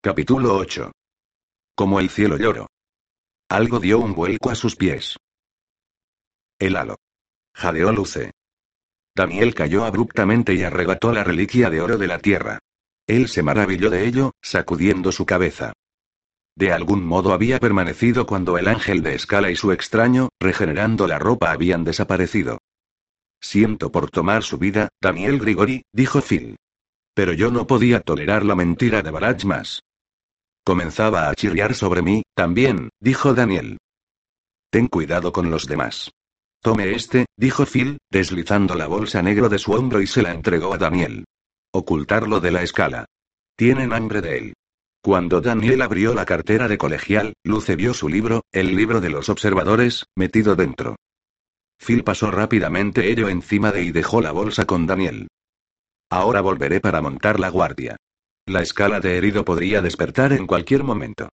Capítulo 8. Como el cielo lloró. Algo dio un vuelco a sus pies. El halo. Jadeó Luce. Daniel cayó abruptamente y arrebató la reliquia de oro de la tierra. Él se maravilló de ello, sacudiendo su cabeza. De algún modo había permanecido cuando el ángel de escala y su extraño, regenerando la ropa, habían desaparecido. Siento por tomar su vida, Daniel Grigori, dijo Phil. Pero yo no podía tolerar la mentira de Barach más. Comenzaba a chirriar sobre mí, también, dijo Daniel. Ten cuidado con los demás. Tome este, dijo Phil, deslizando la bolsa negra de su hombro y se la entregó a Daniel. Ocultarlo de la escala. Tienen hambre de él. Cuando Daniel abrió la cartera de colegial, Luce vio su libro, el libro de los observadores, metido dentro. Phil pasó rápidamente ello encima de y dejó la bolsa con Daniel. Ahora volveré para montar la guardia. La escala de herido podría despertar en cualquier momento.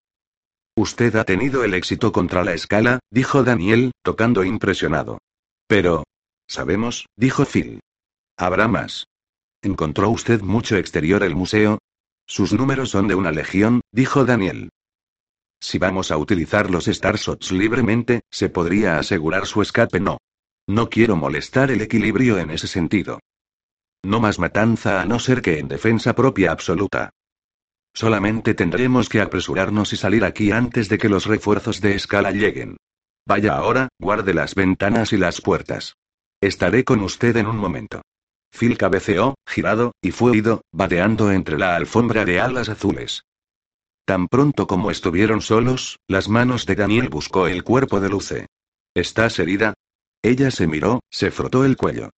Usted ha tenido el éxito contra la escala, dijo Daniel, tocando impresionado. Pero. Sabemos, dijo Phil. Habrá más. ¿Encontró usted mucho exterior el museo? Sus números son de una legión, dijo Daniel. Si vamos a utilizar los Starshots libremente, se podría asegurar su escape. No. No quiero molestar el equilibrio en ese sentido. No más matanza a no ser que en defensa propia absoluta. Solamente tendremos que apresurarnos y salir aquí antes de que los refuerzos de escala lleguen. Vaya ahora, guarde las ventanas y las puertas. Estaré con usted en un momento. Phil cabeceó, girado, y fue ido, vadeando entre la alfombra de alas azules. Tan pronto como estuvieron solos, las manos de Daniel buscó el cuerpo de Luce. ¿Estás herida? Ella se miró, se frotó el cuello.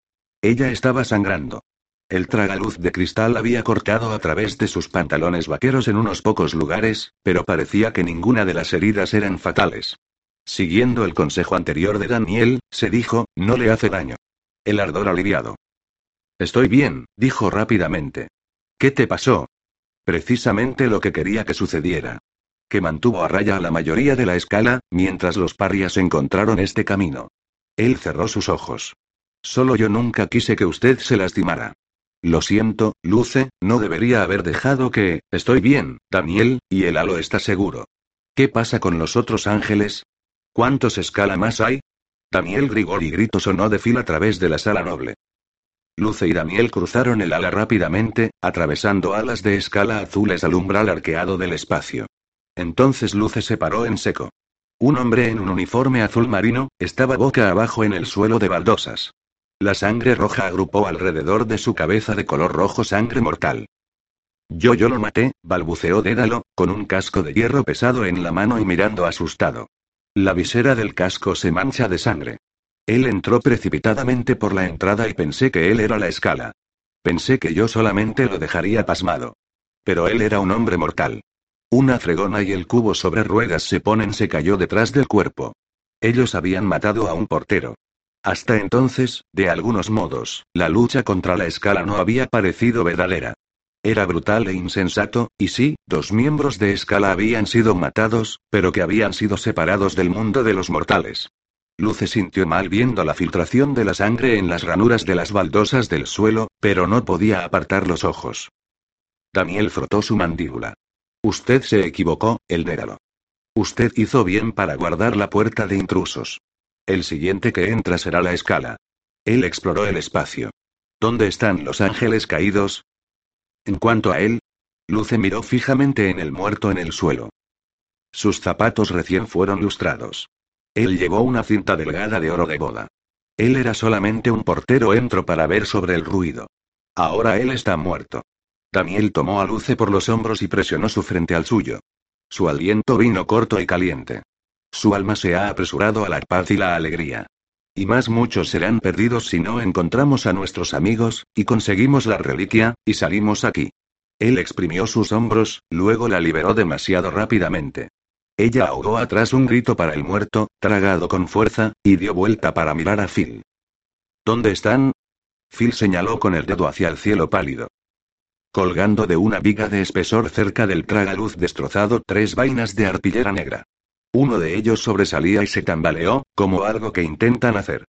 Ella estaba sangrando. El tragaluz de cristal había cortado a través de sus pantalones vaqueros en unos pocos lugares, pero parecía que ninguna de las heridas eran fatales. Siguiendo el consejo anterior de Daniel, se dijo, no le hace daño. El ardor aliviado. Estoy bien, dijo rápidamente. ¿Qué te pasó? Precisamente lo que quería que sucediera. Que mantuvo a raya a la mayoría de la escala, mientras los parias encontraron este camino. Él cerró sus ojos. Solo yo nunca quise que usted se lastimara. Lo siento, Luce, no debería haber dejado que... Estoy bien, Daniel, y el halo está seguro. ¿Qué pasa con los otros ángeles? ¿Cuántos escala más hay? Daniel Grigori grito sonó de fila a través de la sala noble. Luce y Daniel cruzaron el ala rápidamente, atravesando alas de escala azules al umbral arqueado del espacio. Entonces Luce se paró en seco. Un hombre en un uniforme azul marino, estaba boca abajo en el suelo de baldosas. La sangre roja agrupó alrededor de su cabeza de color rojo sangre mortal. Yo yo lo maté, balbuceó Dédalo, con un casco de hierro pesado en la mano y mirando asustado. La visera del casco se mancha de sangre. Él entró precipitadamente por la entrada y pensé que él era la escala. Pensé que yo solamente lo dejaría pasmado. Pero él era un hombre mortal. Una fregona y el cubo sobre ruedas se ponen se cayó detrás del cuerpo. Ellos habían matado a un portero. Hasta entonces, de algunos modos, la lucha contra la escala no había parecido verdadera. Era brutal e insensato, y sí, dos miembros de escala habían sido matados, pero que habían sido separados del mundo de los mortales. Luce sintió mal viendo la filtración de la sangre en las ranuras de las baldosas del suelo, pero no podía apartar los ojos. Daniel frotó su mandíbula. Usted se equivocó, el déralo. Usted hizo bien para guardar la puerta de intrusos. El siguiente que entra será la escala. Él exploró el espacio. ¿Dónde están los ángeles caídos? En cuanto a él, Luce miró fijamente en el muerto en el suelo. Sus zapatos recién fueron lustrados. Él llevó una cinta delgada de oro de boda. Él era solamente un portero entro para ver sobre el ruido. Ahora él está muerto. Daniel tomó a Luce por los hombros y presionó su frente al suyo. Su aliento vino corto y caliente. Su alma se ha apresurado a la paz y la alegría. Y más muchos serán perdidos si no encontramos a nuestros amigos, y conseguimos la reliquia, y salimos aquí. Él exprimió sus hombros, luego la liberó demasiado rápidamente. Ella ahogó atrás un grito para el muerto, tragado con fuerza, y dio vuelta para mirar a Phil. ¿Dónde están? Phil señaló con el dedo hacia el cielo pálido. Colgando de una viga de espesor cerca del tragaluz destrozado tres vainas de arpillera negra. Uno de ellos sobresalía y se tambaleó, como algo que intentan hacer.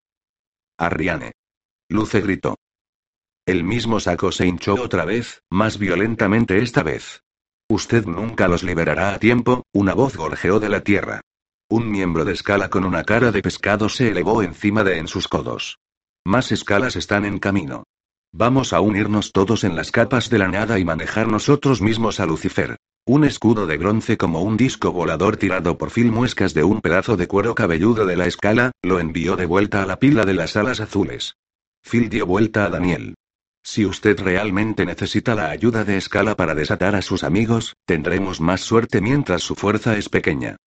Arriane. Luce gritó. El mismo saco se hinchó otra vez, más violentamente esta vez. Usted nunca los liberará a tiempo, una voz gorjeó de la tierra. Un miembro de escala con una cara de pescado se elevó encima de en sus codos. Más escalas están en camino. Vamos a unirnos todos en las capas de la nada y manejar nosotros mismos a Lucifer. Un escudo de bronce como un disco volador tirado por Phil Muescas de un pedazo de cuero cabelludo de la escala, lo envió de vuelta a la pila de las alas azules. Phil dio vuelta a Daniel. Si usted realmente necesita la ayuda de escala para desatar a sus amigos, tendremos más suerte mientras su fuerza es pequeña.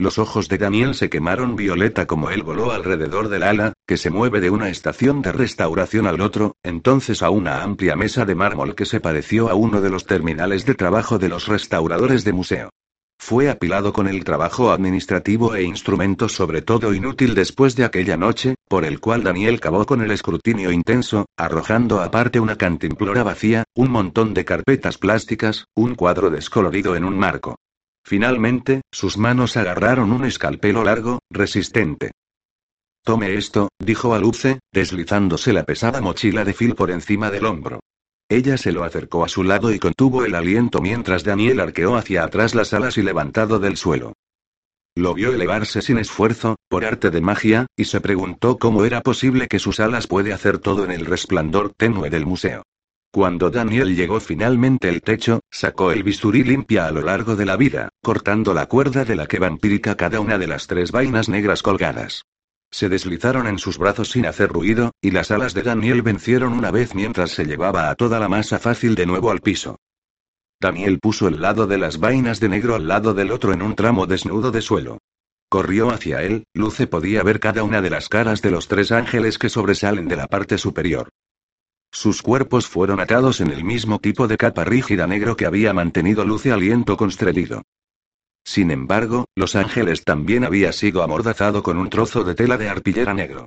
Los ojos de Daniel se quemaron violeta como él voló alrededor del ala, que se mueve de una estación de restauración al otro, entonces a una amplia mesa de mármol que se pareció a uno de los terminales de trabajo de los restauradores de museo. Fue apilado con el trabajo administrativo e instrumentos sobre todo inútil después de aquella noche, por el cual Daniel cavó con el escrutinio intenso, arrojando aparte una cantimplora vacía, un montón de carpetas plásticas, un cuadro descolorido en un marco. Finalmente, sus manos agarraron un escalpelo largo, resistente. Tome esto, dijo a Luce, deslizándose la pesada mochila de Phil por encima del hombro. Ella se lo acercó a su lado y contuvo el aliento mientras Daniel arqueó hacia atrás las alas y levantado del suelo. Lo vio elevarse sin esfuerzo, por arte de magia, y se preguntó cómo era posible que sus alas puede hacer todo en el resplandor tenue del museo. Cuando Daniel llegó finalmente el techo, sacó el bisturí limpia a lo largo de la vida, cortando la cuerda de la que vampírica cada una de las tres vainas negras colgadas. Se deslizaron en sus brazos sin hacer ruido, y las alas de Daniel vencieron una vez mientras se llevaba a toda la masa fácil de nuevo al piso. Daniel puso el lado de las vainas de negro al lado del otro en un tramo desnudo de suelo. Corrió hacia él, Luce podía ver cada una de las caras de los tres ángeles que sobresalen de la parte superior. Sus cuerpos fueron atados en el mismo tipo de capa rígida negro que había mantenido Luce aliento constreñido. Sin embargo, Los Ángeles también había sido amordazado con un trozo de tela de arpillera negro.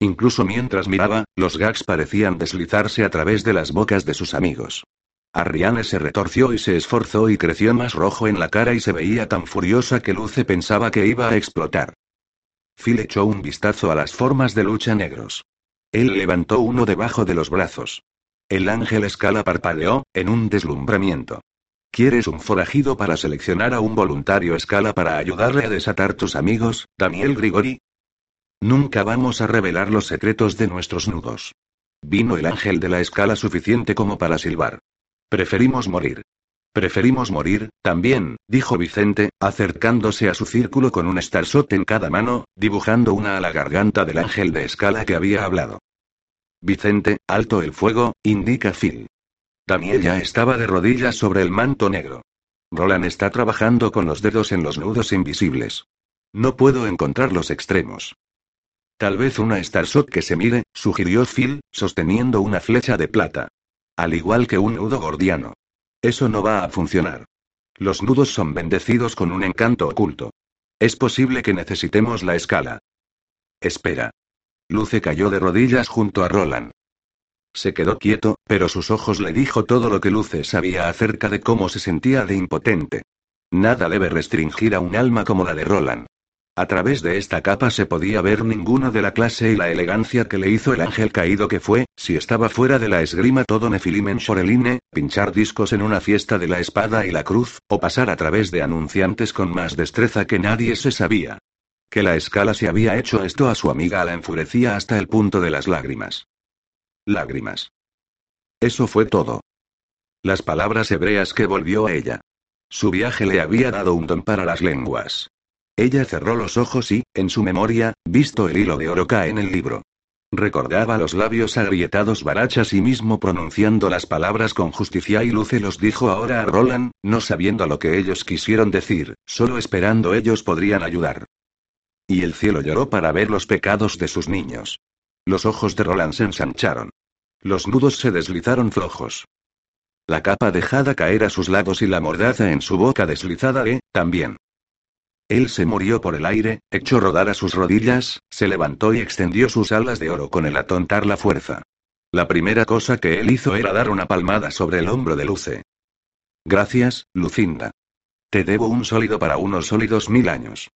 Incluso mientras miraba, los gags parecían deslizarse a través de las bocas de sus amigos. Arriane se retorció y se esforzó y creció más rojo en la cara y se veía tan furiosa que Luce pensaba que iba a explotar. Phil echó un vistazo a las formas de lucha negros. Él levantó uno debajo de los brazos. El ángel escala parpadeó, en un deslumbramiento. ¿Quieres un forajido para seleccionar a un voluntario escala para ayudarle a desatar tus amigos, Daniel Grigori? Nunca vamos a revelar los secretos de nuestros nudos. Vino el ángel de la escala suficiente como para silbar. Preferimos morir. Preferimos morir, también, dijo Vicente, acercándose a su círculo con un starshot en cada mano, dibujando una a la garganta del ángel de escala que había hablado. Vicente, alto el fuego, indica Phil. Daniel ya estaba de rodillas sobre el manto negro. Roland está trabajando con los dedos en los nudos invisibles. No puedo encontrar los extremos. Tal vez una Starshot que se mire, sugirió Phil, sosteniendo una flecha de plata. Al igual que un nudo gordiano. Eso no va a funcionar. Los nudos son bendecidos con un encanto oculto. Es posible que necesitemos la escala. Espera. Luce cayó de rodillas junto a Roland. Se quedó quieto, pero sus ojos le dijo todo lo que Luce sabía acerca de cómo se sentía de impotente. Nada debe restringir a un alma como la de Roland. A través de esta capa se podía ver ninguno de la clase y la elegancia que le hizo el ángel caído que fue, si estaba fuera de la esgrima todo Nefilim en Shoreline, pinchar discos en una fiesta de la espada y la cruz, o pasar a través de anunciantes con más destreza que nadie se sabía. Que la escala se había hecho esto a su amiga la enfurecía hasta el punto de las lágrimas. Lágrimas. Eso fue todo. Las palabras hebreas que volvió a ella. Su viaje le había dado un don para las lenguas. Ella cerró los ojos y, en su memoria, visto el hilo de oro cae en el libro. Recordaba los labios agrietados barachas y mismo pronunciando las palabras con justicia y luce los dijo ahora a Roland, no sabiendo lo que ellos quisieron decir, solo esperando ellos podrían ayudar. Y el cielo lloró para ver los pecados de sus niños. Los ojos de Roland se ensancharon. Los nudos se deslizaron flojos. La capa dejada caer a sus lados y la mordaza en su boca deslizada, eh, también. Él se murió por el aire, echó rodar a sus rodillas, se levantó y extendió sus alas de oro con el atontar la fuerza. La primera cosa que él hizo era dar una palmada sobre el hombro de Luce. Gracias, Lucinda. Te debo un sólido para unos sólidos mil años.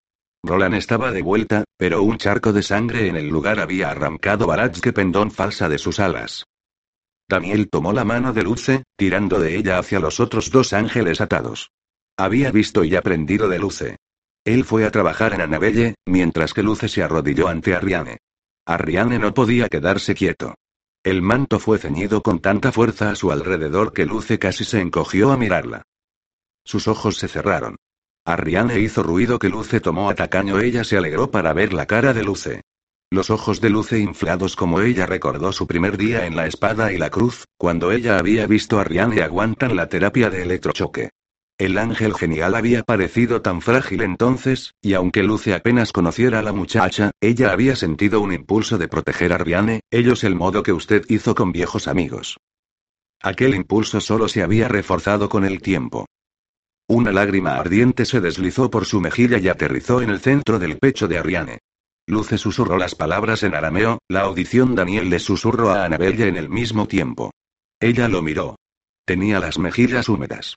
Roland estaba de vuelta, pero un charco de sangre en el lugar había arrancado que pendón falsa de sus alas. Daniel tomó la mano de Luce, tirando de ella hacia los otros dos ángeles atados. Había visto y aprendido de Luce. Él fue a trabajar en Annabelle, mientras que Luce se arrodilló ante Arriane. Arriane no podía quedarse quieto. El manto fue ceñido con tanta fuerza a su alrededor que Luce casi se encogió a mirarla. Sus ojos se cerraron. Arriane hizo ruido que Luce tomó a tacaño. Ella se alegró para ver la cara de Luce. Los ojos de Luce inflados como ella recordó su primer día en la espada y la cruz, cuando ella había visto a Riane aguantar la terapia de electrochoque. El ángel genial había parecido tan frágil entonces, y aunque Luce apenas conociera a la muchacha, ella había sentido un impulso de proteger a Riane, ellos el modo que usted hizo con viejos amigos. Aquel impulso solo se había reforzado con el tiempo. Una lágrima ardiente se deslizó por su mejilla y aterrizó en el centro del pecho de Ariane. Luce susurró las palabras en arameo, la audición Daniel le susurró a Anabella en el mismo tiempo. Ella lo miró. Tenía las mejillas húmedas.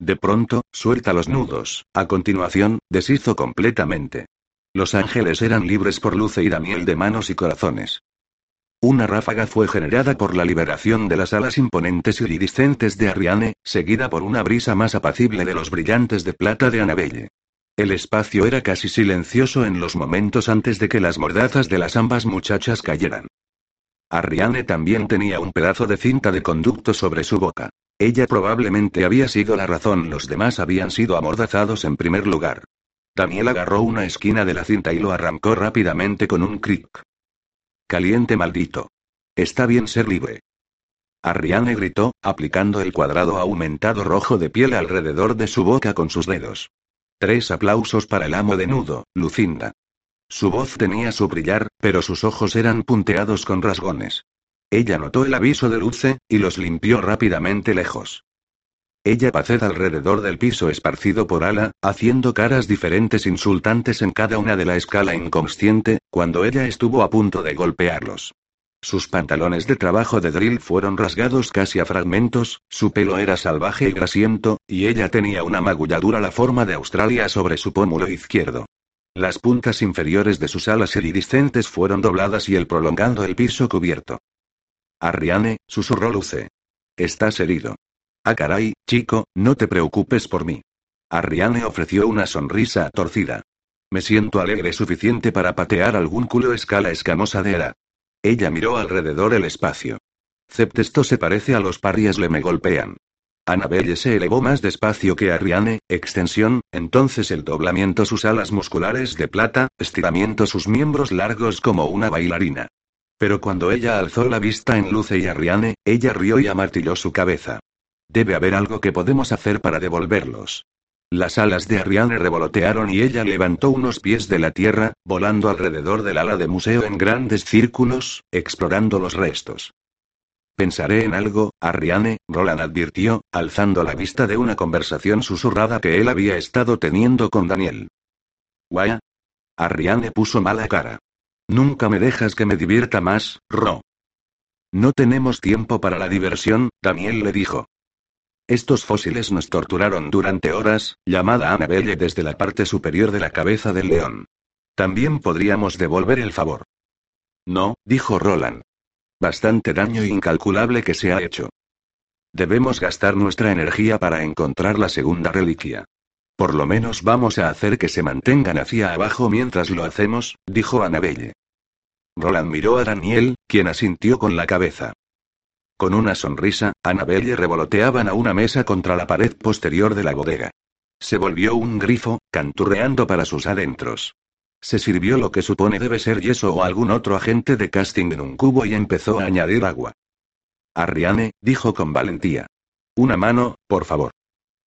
De pronto, suelta los nudos, a continuación, deshizo completamente. Los ángeles eran libres por Luce y Daniel de manos y corazones. Una ráfaga fue generada por la liberación de las alas imponentes y iridiscentes de Ariane, seguida por una brisa más apacible de los brillantes de plata de Anabelle. El espacio era casi silencioso en los momentos antes de que las mordazas de las ambas muchachas cayeran. Arriane también tenía un pedazo de cinta de conducto sobre su boca. Ella probablemente había sido la razón, los demás habían sido amordazados en primer lugar. Daniel agarró una esquina de la cinta y lo arrancó rápidamente con un cric. Caliente maldito. Está bien ser libre. Arriane gritó, aplicando el cuadrado aumentado rojo de piel alrededor de su boca con sus dedos. Tres aplausos para el amo de nudo, Lucinda. Su voz tenía su brillar, pero sus ojos eran punteados con rasgones. Ella notó el aviso de Luce, y los limpió rápidamente lejos. Ella paced alrededor del piso esparcido por ala, haciendo caras diferentes insultantes en cada una de la escala inconsciente, cuando ella estuvo a punto de golpearlos. Sus pantalones de trabajo de drill fueron rasgados casi a fragmentos, su pelo era salvaje y grasiento, y ella tenía una magulladura la forma de Australia sobre su pómulo izquierdo. Las puntas inferiores de sus alas iridiscentes fueron dobladas y el prolongando el piso cubierto. Arriane, susurró Luce. Estás herido. Ah, caray, chico, no te preocupes por mí. Arriane ofreció una sonrisa torcida. Me siento alegre suficiente para patear algún culo escala escamosa de era. Ella miró alrededor el espacio. Cept esto se parece a los parries le me golpean. Annabelle se elevó más despacio que Ariane, extensión, entonces el doblamiento sus alas musculares de plata, estiramiento sus miembros largos como una bailarina. Pero cuando ella alzó la vista en Luce y Ariane, ella rió y amartilló su cabeza. Debe haber algo que podemos hacer para devolverlos. Las alas de Ariane revolotearon y ella levantó unos pies de la tierra, volando alrededor del ala de museo en grandes círculos, explorando los restos. Pensaré en algo, Ariane, Roland advirtió, alzando la vista de una conversación susurrada que él había estado teniendo con Daniel. ¿Guaya? Ariane puso mala cara. Nunca me dejas que me divierta más, Ro. No tenemos tiempo para la diversión, Daniel le dijo. Estos fósiles nos torturaron durante horas, llamada Annabelle desde la parte superior de la cabeza del león. También podríamos devolver el favor. No, dijo Roland. Bastante daño incalculable que se ha hecho. Debemos gastar nuestra energía para encontrar la segunda reliquia. Por lo menos vamos a hacer que se mantengan hacia abajo mientras lo hacemos, dijo Annabelle. Roland miró a Daniel, quien asintió con la cabeza. Con una sonrisa, Annabelle revoloteaban a una mesa contra la pared posterior de la bodega. Se volvió un grifo, canturreando para sus adentros. Se sirvió lo que supone debe ser yeso o algún otro agente de casting en un cubo y empezó a añadir agua. Arriane, dijo con valentía. Una mano, por favor.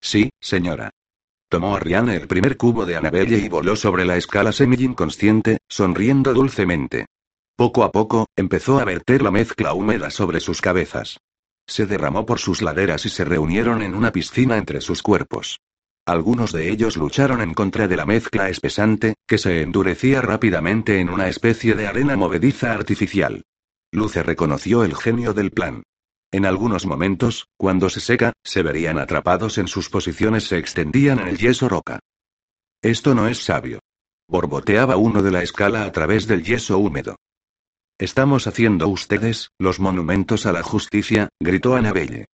Sí, señora. Tomó Arriane el primer cubo de Annabelle y voló sobre la escala semi-inconsciente, sonriendo dulcemente. Poco a poco, empezó a verter la mezcla húmeda sobre sus cabezas. Se derramó por sus laderas y se reunieron en una piscina entre sus cuerpos. Algunos de ellos lucharon en contra de la mezcla espesante, que se endurecía rápidamente en una especie de arena movediza artificial. Luce reconoció el genio del plan. En algunos momentos, cuando se seca, se verían atrapados en sus posiciones, se extendían en el yeso roca. Esto no es sabio. Borboteaba uno de la escala a través del yeso húmedo. Estamos haciendo ustedes, los monumentos a la justicia, gritó Annabelle.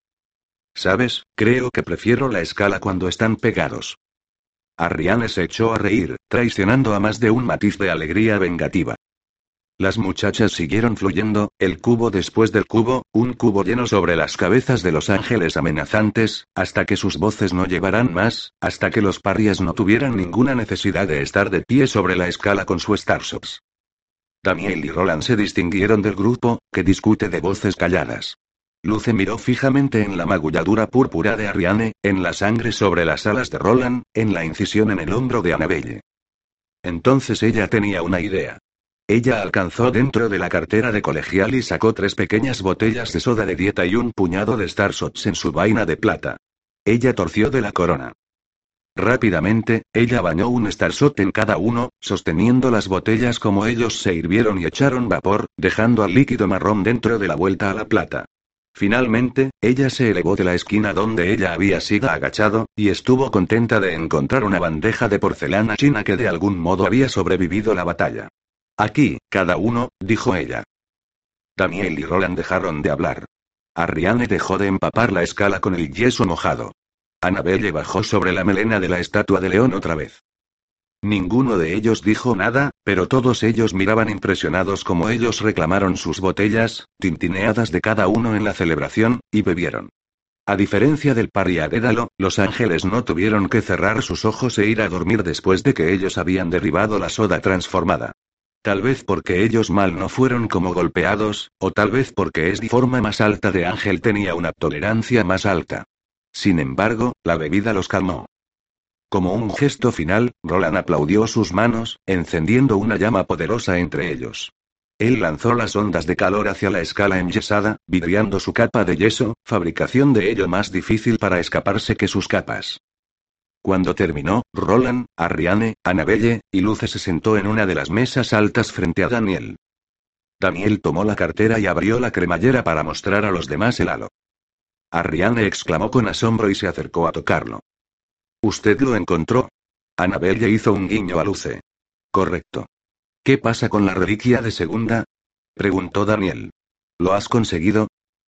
¿sabes? Creo que prefiero la escala cuando están pegados. Arriane se echó a reír, traicionando a más de un matiz de alegría vengativa. Las muchachas siguieron fluyendo, el cubo después del cubo, un cubo lleno sobre las cabezas de los ángeles amenazantes, hasta que sus voces no llevaran más, hasta que los parrias no tuvieran ninguna necesidad de estar de pie sobre la escala con su Starshops. Daniel y Roland se distinguieron del grupo, que discute de voces calladas. Luce miró fijamente en la magulladura púrpura de Ariane, en la sangre sobre las alas de Roland, en la incisión en el hombro de Annabelle. Entonces ella tenía una idea. Ella alcanzó dentro de la cartera de colegial y sacó tres pequeñas botellas de soda de dieta y un puñado de Starshots en su vaina de plata. Ella torció de la corona. Rápidamente, ella bañó un Starshot en cada uno, sosteniendo las botellas como ellos se hirvieron y echaron vapor, dejando al líquido marrón dentro de la vuelta a la plata. Finalmente, ella se elevó de la esquina donde ella había sido agachado, y estuvo contenta de encontrar una bandeja de porcelana china que de algún modo había sobrevivido la batalla. Aquí, cada uno, dijo ella. Daniel y Roland dejaron de hablar. Arriane dejó de empapar la escala con el yeso mojado. Annabelle bajó sobre la melena de la estatua de león otra vez. Ninguno de ellos dijo nada, pero todos ellos miraban impresionados como ellos reclamaron sus botellas, tintineadas de cada uno en la celebración, y bebieron. A diferencia del pariadédalo, los ángeles no tuvieron que cerrar sus ojos e ir a dormir después de que ellos habían derribado la soda transformada. Tal vez porque ellos mal no fueron como golpeados, o tal vez porque es de forma más alta de ángel tenía una tolerancia más alta. Sin embargo, la bebida los calmó. Como un gesto final, Roland aplaudió sus manos, encendiendo una llama poderosa entre ellos. Él lanzó las ondas de calor hacia la escala enyesada, vidriando su capa de yeso, fabricación de ello más difícil para escaparse que sus capas. Cuando terminó, Roland, Arriane, Annabelle, y Luce se sentó en una de las mesas altas frente a Daniel. Daniel tomó la cartera y abrió la cremallera para mostrar a los demás el halo. Arriane exclamó con asombro y se acercó a tocarlo. ¿Usted lo encontró? Annabelle hizo un guiño a Luce. Correcto. ¿Qué pasa con la reliquia de segunda? preguntó Daniel. ¿Lo has conseguido?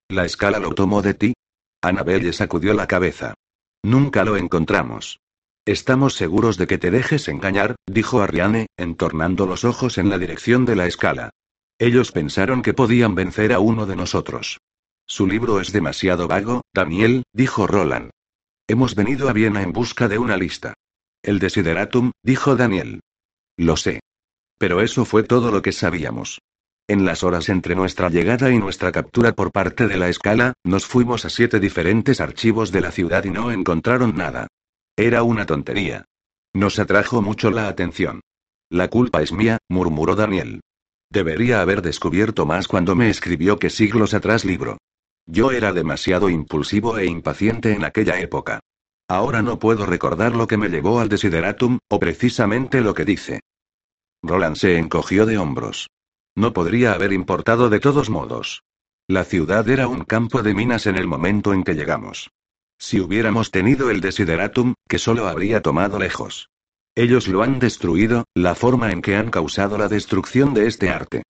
¿La escala lo tomó de ti? Annabelle sacudió la cabeza. Nunca lo encontramos. Estamos seguros de que te dejes engañar, dijo Ariane, entornando los ojos en la dirección de la escala. Ellos pensaron que podían vencer a uno de nosotros. Su libro es demasiado vago, Daniel, dijo Roland. Hemos venido a Viena en busca de una lista. El desideratum, dijo Daniel. Lo sé. Pero eso fue todo lo que sabíamos. En las horas entre nuestra llegada y nuestra captura por parte de la escala, nos fuimos a siete diferentes archivos de la ciudad y no encontraron nada. Era una tontería. Nos atrajo mucho la atención. La culpa es mía, murmuró Daniel. Debería haber descubierto más cuando me escribió que siglos atrás libro. Yo era demasiado impulsivo e impaciente en aquella época. Ahora no puedo recordar lo que me llevó al desideratum, o precisamente lo que dice. Roland se encogió de hombros. No podría haber importado de todos modos. La ciudad era un campo de minas en el momento en que llegamos. Si hubiéramos tenido el desideratum, que solo habría tomado lejos. Ellos lo han destruido, la forma en que han causado la destrucción de este arte.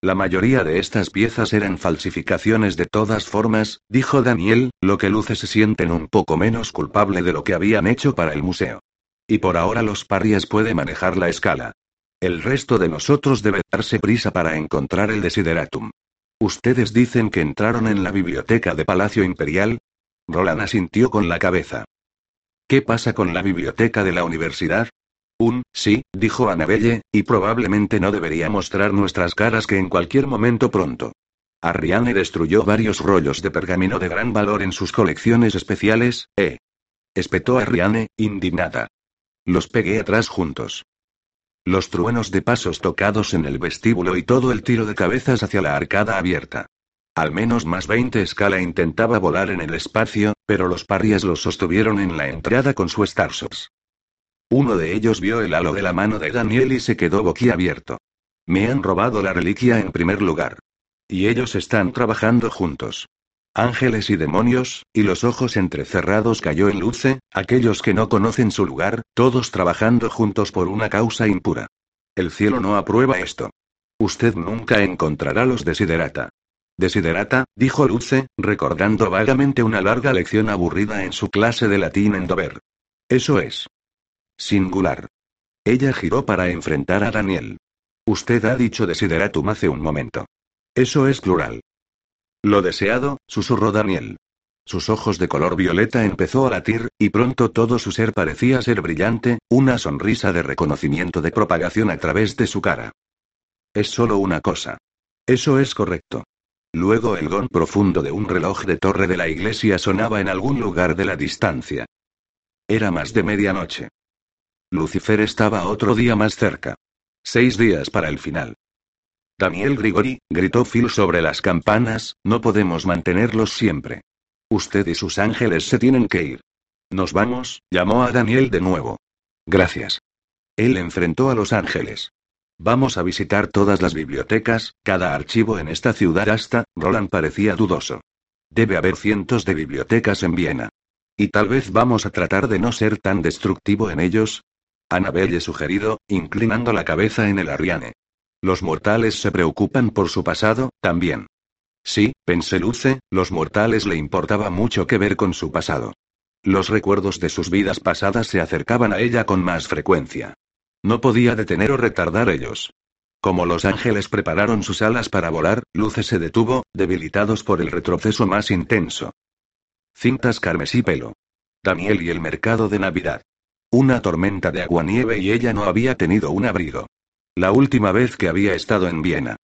La mayoría de estas piezas eran falsificaciones de todas formas, dijo Daniel, lo que luce se sienten un poco menos culpable de lo que habían hecho para el museo. Y por ahora los parias puede manejar la escala. El resto de nosotros debe darse prisa para encontrar el desideratum. ¿Ustedes dicen que entraron en la biblioteca de Palacio Imperial? Roland asintió con la cabeza. ¿Qué pasa con la biblioteca de la universidad? Un, sí, dijo Annabelle, y probablemente no debería mostrar nuestras caras que en cualquier momento pronto. Arriane destruyó varios rollos de pergamino de gran valor en sus colecciones especiales, ¿eh? Espetó Arriane, indignada. Los pegué atrás juntos. Los truenos de pasos tocados en el vestíbulo y todo el tiro de cabezas hacia la arcada abierta. Al menos más 20 escala intentaba volar en el espacio, pero los parrias los sostuvieron en la entrada con su Starshops. Uno de ellos vio el halo de la mano de Daniel y se quedó boquiabierto. Me han robado la reliquia en primer lugar. Y ellos están trabajando juntos. Ángeles y demonios, y los ojos entrecerrados cayó en Luce, aquellos que no conocen su lugar, todos trabajando juntos por una causa impura. El cielo no aprueba esto. Usted nunca encontrará los desiderata. Desiderata, dijo Luce, recordando vagamente una larga lección aburrida en su clase de latín en Dover. Eso es. Singular. Ella giró para enfrentar a Daniel. Usted ha dicho desideratum hace un momento. Eso es plural. Lo deseado, susurró Daniel. Sus ojos de color violeta empezó a latir, y pronto todo su ser parecía ser brillante, una sonrisa de reconocimiento de propagación a través de su cara. Es solo una cosa. Eso es correcto. Luego el gong profundo de un reloj de torre de la iglesia sonaba en algún lugar de la distancia. Era más de medianoche. Lucifer estaba otro día más cerca. Seis días para el final. Daniel Grigori, gritó Phil sobre las campanas, no podemos mantenerlos siempre. Usted y sus ángeles se tienen que ir. Nos vamos, llamó a Daniel de nuevo. Gracias. Él enfrentó a los ángeles. Vamos a visitar todas las bibliotecas, cada archivo en esta ciudad hasta, Roland parecía dudoso. Debe haber cientos de bibliotecas en Viena. Y tal vez vamos a tratar de no ser tan destructivo en ellos. Annabelle sugerido, inclinando la cabeza en el arriane. Los mortales se preocupan por su pasado, también. Sí, pensé Luce, los mortales le importaba mucho que ver con su pasado. Los recuerdos de sus vidas pasadas se acercaban a ella con más frecuencia. No podía detener o retardar ellos. Como los ángeles prepararon sus alas para volar, Luce se detuvo, debilitados por el retroceso más intenso. Cintas carmesí pelo. Daniel y el mercado de Navidad. Una tormenta de aguanieve y ella no había tenido un abrigo. La última vez que había estado en Viena.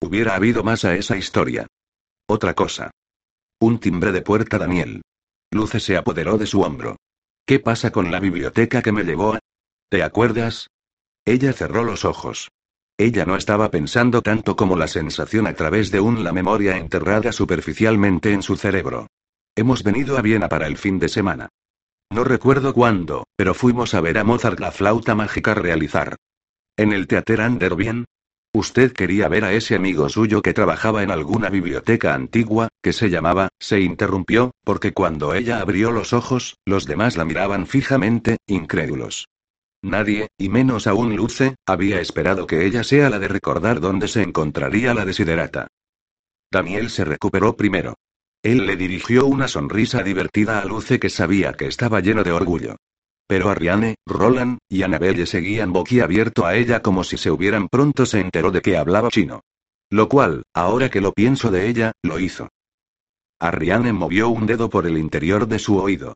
Hubiera habido más a esa historia. Otra cosa. Un timbre de puerta Daniel. Luce se apoderó de su hombro. ¿Qué pasa con la biblioteca que me llevó a... ¿Te acuerdas? Ella cerró los ojos. Ella no estaba pensando tanto como la sensación a través de un la memoria enterrada superficialmente en su cerebro. Hemos venido a Viena para el fin de semana. No recuerdo cuándo, pero fuimos a ver a Mozart la flauta mágica realizar. ¿En el Teater Anderbien? Usted quería ver a ese amigo suyo que trabajaba en alguna biblioteca antigua, que se llamaba, se interrumpió, porque cuando ella abrió los ojos, los demás la miraban fijamente, incrédulos. Nadie, y menos aún Luce, había esperado que ella sea la de recordar dónde se encontraría la desiderata. Daniel se recuperó primero. Él le dirigió una sonrisa divertida a Luce que sabía que estaba lleno de orgullo. Pero Ariane, Roland, y Annabelle seguían boquiabierto a ella como si se hubieran pronto se enteró de que hablaba chino. Lo cual, ahora que lo pienso de ella, lo hizo. Ariane movió un dedo por el interior de su oído.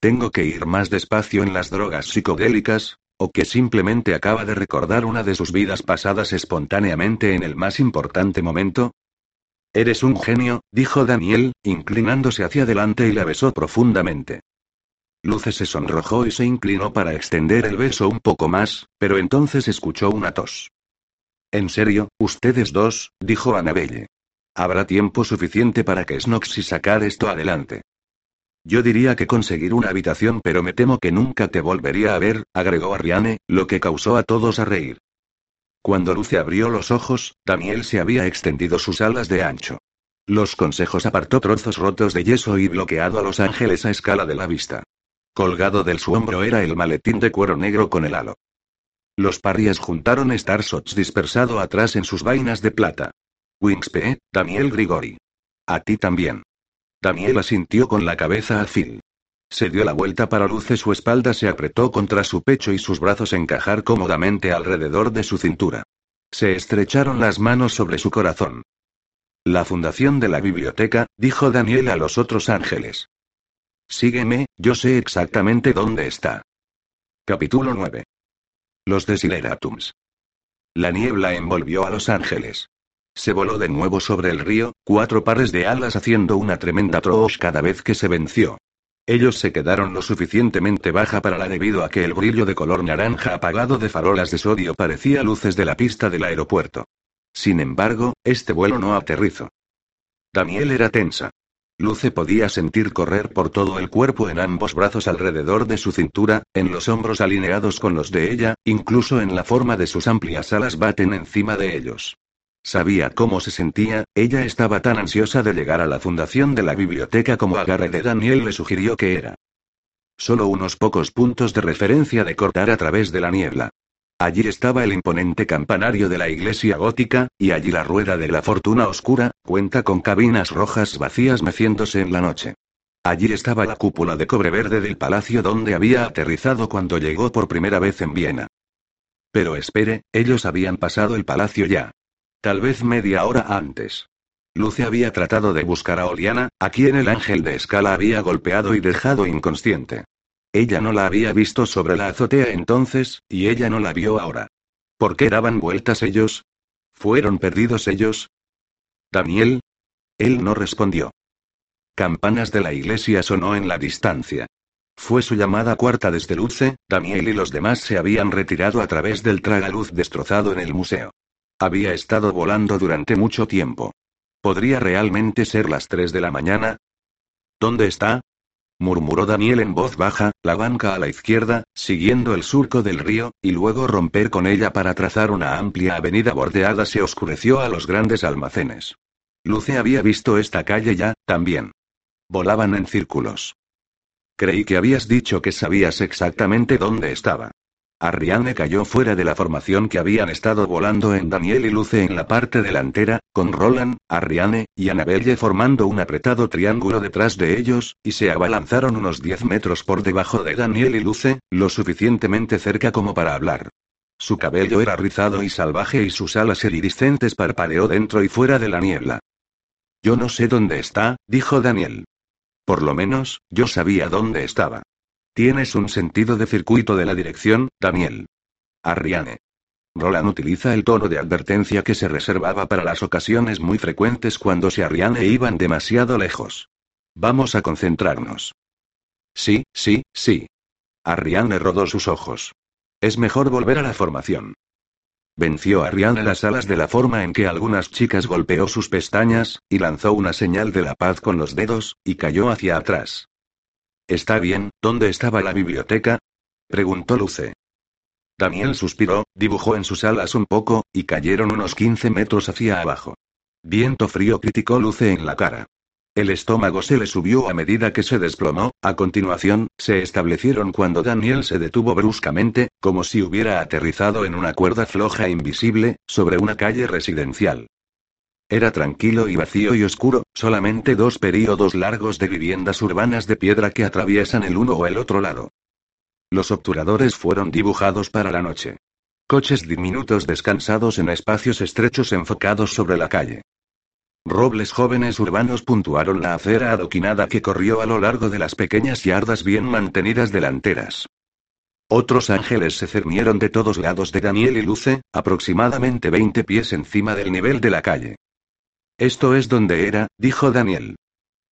Tengo que ir más despacio en las drogas psicodélicas, o que simplemente acaba de recordar una de sus vidas pasadas espontáneamente en el más importante momento. Eres un genio, dijo Daniel, inclinándose hacia adelante y la besó profundamente. Luce se sonrojó y se inclinó para extender el beso un poco más, pero entonces escuchó una tos. En serio, ustedes dos, dijo Annabelle. Habrá tiempo suficiente para que Snoxy sacar esto adelante. Yo diría que conseguir una habitación, pero me temo que nunca te volvería a ver, agregó Ariane, lo que causó a todos a reír. Cuando Luce abrió los ojos, Daniel se había extendido sus alas de ancho. Los consejos apartó trozos rotos de yeso y bloqueado a los ángeles a escala de la vista. Colgado del su hombro era el maletín de cuero negro con el halo. Los parrias juntaron Starsots dispersado atrás en sus vainas de plata. Wingspe, Daniel Grigori. A ti también. Daniel asintió con la cabeza a Phil. Se dio la vuelta para Luce, su espalda se apretó contra su pecho y sus brazos encajar cómodamente alrededor de su cintura. Se estrecharon las manos sobre su corazón. La fundación de la biblioteca, dijo Daniel a los otros ángeles. Sígueme, yo sé exactamente dónde está. Capítulo 9. Los Desideratums. La niebla envolvió a los ángeles. Se voló de nuevo sobre el río, cuatro pares de alas haciendo una tremenda trosh cada vez que se venció. Ellos se quedaron lo suficientemente baja para la debido a que el brillo de color naranja apagado de farolas de sodio parecía luces de la pista del aeropuerto. Sin embargo, este vuelo no aterrizó. Daniel era tensa. Luce podía sentir correr por todo el cuerpo en ambos brazos alrededor de su cintura, en los hombros alineados con los de ella, incluso en la forma de sus amplias alas baten encima de ellos. Sabía cómo se sentía, ella estaba tan ansiosa de llegar a la fundación de la biblioteca como agarre de Daniel le sugirió que era. Solo unos pocos puntos de referencia de cortar a través de la niebla. Allí estaba el imponente campanario de la iglesia gótica, y allí la rueda de la fortuna oscura, cuenta con cabinas rojas vacías meciéndose en la noche. Allí estaba la cúpula de cobre verde del palacio donde había aterrizado cuando llegó por primera vez en Viena. Pero espere, ellos habían pasado el palacio ya. Tal vez media hora antes. Luce había tratado de buscar a Oliana, a quien el ángel de escala había golpeado y dejado inconsciente. Ella no la había visto sobre la azotea entonces, y ella no la vio ahora. ¿Por qué daban vueltas ellos? ¿Fueron perdidos ellos? ¿Daniel? Él no respondió. Campanas de la iglesia sonó en la distancia. Fue su llamada cuarta desde Luce, Daniel y los demás se habían retirado a través del tragaluz destrozado en el museo. Había estado volando durante mucho tiempo. ¿Podría realmente ser las tres de la mañana? ¿Dónde está? murmuró Daniel en voz baja, la banca a la izquierda, siguiendo el surco del río, y luego romper con ella para trazar una amplia avenida bordeada se oscureció a los grandes almacenes. Luce había visto esta calle ya, también. Volaban en círculos. Creí que habías dicho que sabías exactamente dónde estaba. Arriane cayó fuera de la formación que habían estado volando en Daniel y Luce en la parte delantera, con Roland, Arriane, y Annabelle formando un apretado triángulo detrás de ellos, y se abalanzaron unos 10 metros por debajo de Daniel y Luce, lo suficientemente cerca como para hablar. Su cabello era rizado y salvaje y sus alas iridiscentes parpadeó dentro y fuera de la niebla. Yo no sé dónde está, dijo Daniel. Por lo menos, yo sabía dónde estaba. Tienes un sentido de circuito de la dirección, Daniel. Arriane. Roland utiliza el tono de advertencia que se reservaba para las ocasiones muy frecuentes cuando se Arriane iban demasiado lejos. Vamos a concentrarnos. Sí, sí, sí. Arriane rodó sus ojos. Es mejor volver a la formación. Venció a Rihanna las alas de la forma en que algunas chicas golpeó sus pestañas, y lanzó una señal de la paz con los dedos, y cayó hacia atrás. Está bien, ¿dónde estaba la biblioteca? preguntó Luce. Daniel suspiró, dibujó en sus alas un poco, y cayeron unos 15 metros hacia abajo. Viento frío criticó Luce en la cara. El estómago se le subió a medida que se desplomó, a continuación, se establecieron cuando Daniel se detuvo bruscamente, como si hubiera aterrizado en una cuerda floja invisible, sobre una calle residencial. Era tranquilo y vacío y oscuro, solamente dos períodos largos de viviendas urbanas de piedra que atraviesan el uno o el otro lado. Los obturadores fueron dibujados para la noche. Coches diminutos descansados en espacios estrechos enfocados sobre la calle. Robles jóvenes urbanos puntuaron la acera adoquinada que corrió a lo largo de las pequeñas yardas bien mantenidas delanteras. Otros ángeles se cernieron de todos lados de Daniel y Luce, aproximadamente 20 pies encima del nivel de la calle. Esto es donde era, dijo Daniel.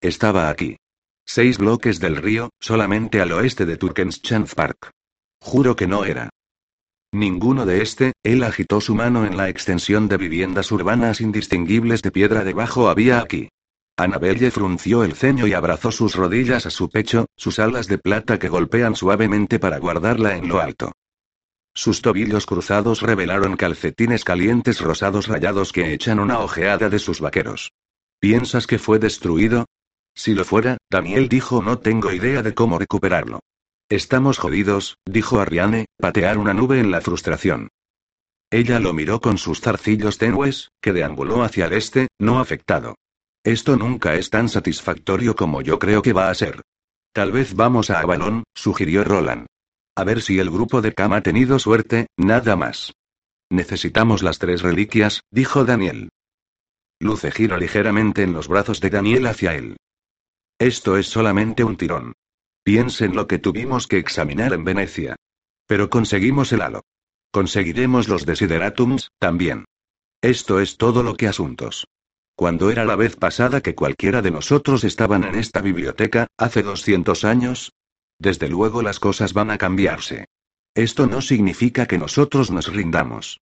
Estaba aquí. Seis bloques del río, solamente al oeste de Turkenschanz Park. Juro que no era. Ninguno de este, él agitó su mano en la extensión de viviendas urbanas indistinguibles de piedra debajo había aquí. Annabelle frunció el ceño y abrazó sus rodillas a su pecho, sus alas de plata que golpean suavemente para guardarla en lo alto. Sus tobillos cruzados revelaron calcetines calientes rosados rayados que echan una ojeada de sus vaqueros. ¿Piensas que fue destruido? Si lo fuera, Daniel dijo no tengo idea de cómo recuperarlo. Estamos jodidos, dijo Ariane, patear una nube en la frustración. Ella lo miró con sus zarcillos tenues, que deambuló hacia el este, no afectado. Esto nunca es tan satisfactorio como yo creo que va a ser. Tal vez vamos a Avalon, sugirió Roland. A ver si el grupo de Cam ha tenido suerte, nada más. Necesitamos las tres reliquias, dijo Daniel. Luce giró ligeramente en los brazos de Daniel hacia él. Esto es solamente un tirón. Piensen lo que tuvimos que examinar en Venecia. Pero conseguimos el halo. Conseguiremos los desideratums, también. Esto es todo lo que asuntos. Cuando era la vez pasada que cualquiera de nosotros estaban en esta biblioteca, hace 200 años, desde luego las cosas van a cambiarse. Esto no significa que nosotros nos rindamos.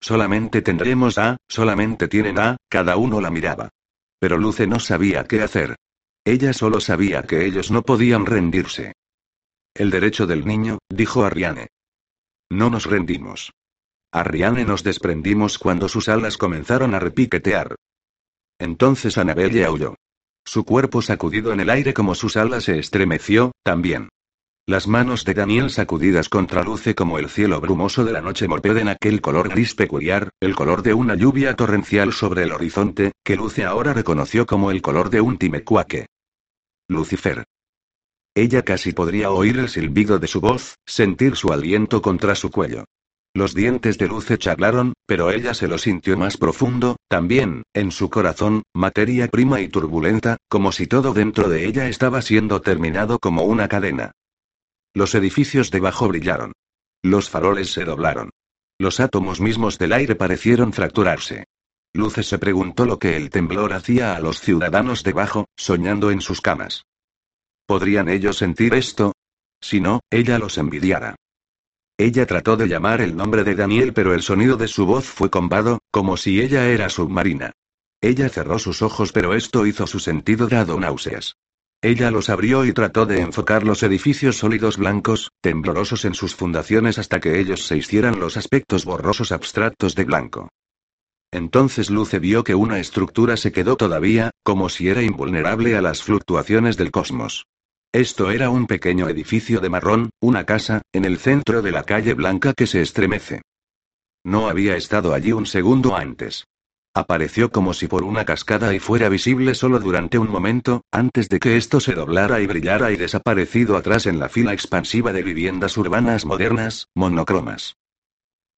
Solamente tendremos a, solamente tienen a, cada uno la miraba. Pero Luce no sabía qué hacer. Ella solo sabía que ellos no podían rendirse. El derecho del niño, dijo Ariane. No nos rendimos. Ariane nos desprendimos cuando sus alas comenzaron a repiquetear. Entonces Annabelle aulló. Su cuerpo sacudido en el aire como sus alas se estremeció, también. Las manos de Daniel sacudidas contra luce como el cielo brumoso de la noche en aquel color gris peculiar, el color de una lluvia torrencial sobre el horizonte, que Luce ahora reconoció como el color de un timecuaque. Lucifer. Ella casi podría oír el silbido de su voz, sentir su aliento contra su cuello. Los dientes de Luce charlaron, pero ella se lo sintió más profundo, también, en su corazón, materia prima y turbulenta, como si todo dentro de ella estaba siendo terminado como una cadena. Los edificios debajo brillaron. Los faroles se doblaron. Los átomos mismos del aire parecieron fracturarse. Luce se preguntó lo que el temblor hacía a los ciudadanos debajo, soñando en sus camas. ¿Podrían ellos sentir esto? Si no, ella los envidiara. Ella trató de llamar el nombre de Daniel, pero el sonido de su voz fue combado, como si ella era submarina. Ella cerró sus ojos, pero esto hizo su sentido dado náuseas. Ella los abrió y trató de enfocar los edificios sólidos blancos, temblorosos en sus fundaciones hasta que ellos se hicieran los aspectos borrosos abstractos de blanco. Entonces Luce vio que una estructura se quedó todavía, como si era invulnerable a las fluctuaciones del cosmos. Esto era un pequeño edificio de marrón, una casa, en el centro de la calle blanca que se estremece. No había estado allí un segundo antes. Apareció como si por una cascada y fuera visible solo durante un momento, antes de que esto se doblara y brillara y desaparecido atrás en la fila expansiva de viviendas urbanas modernas, monocromas.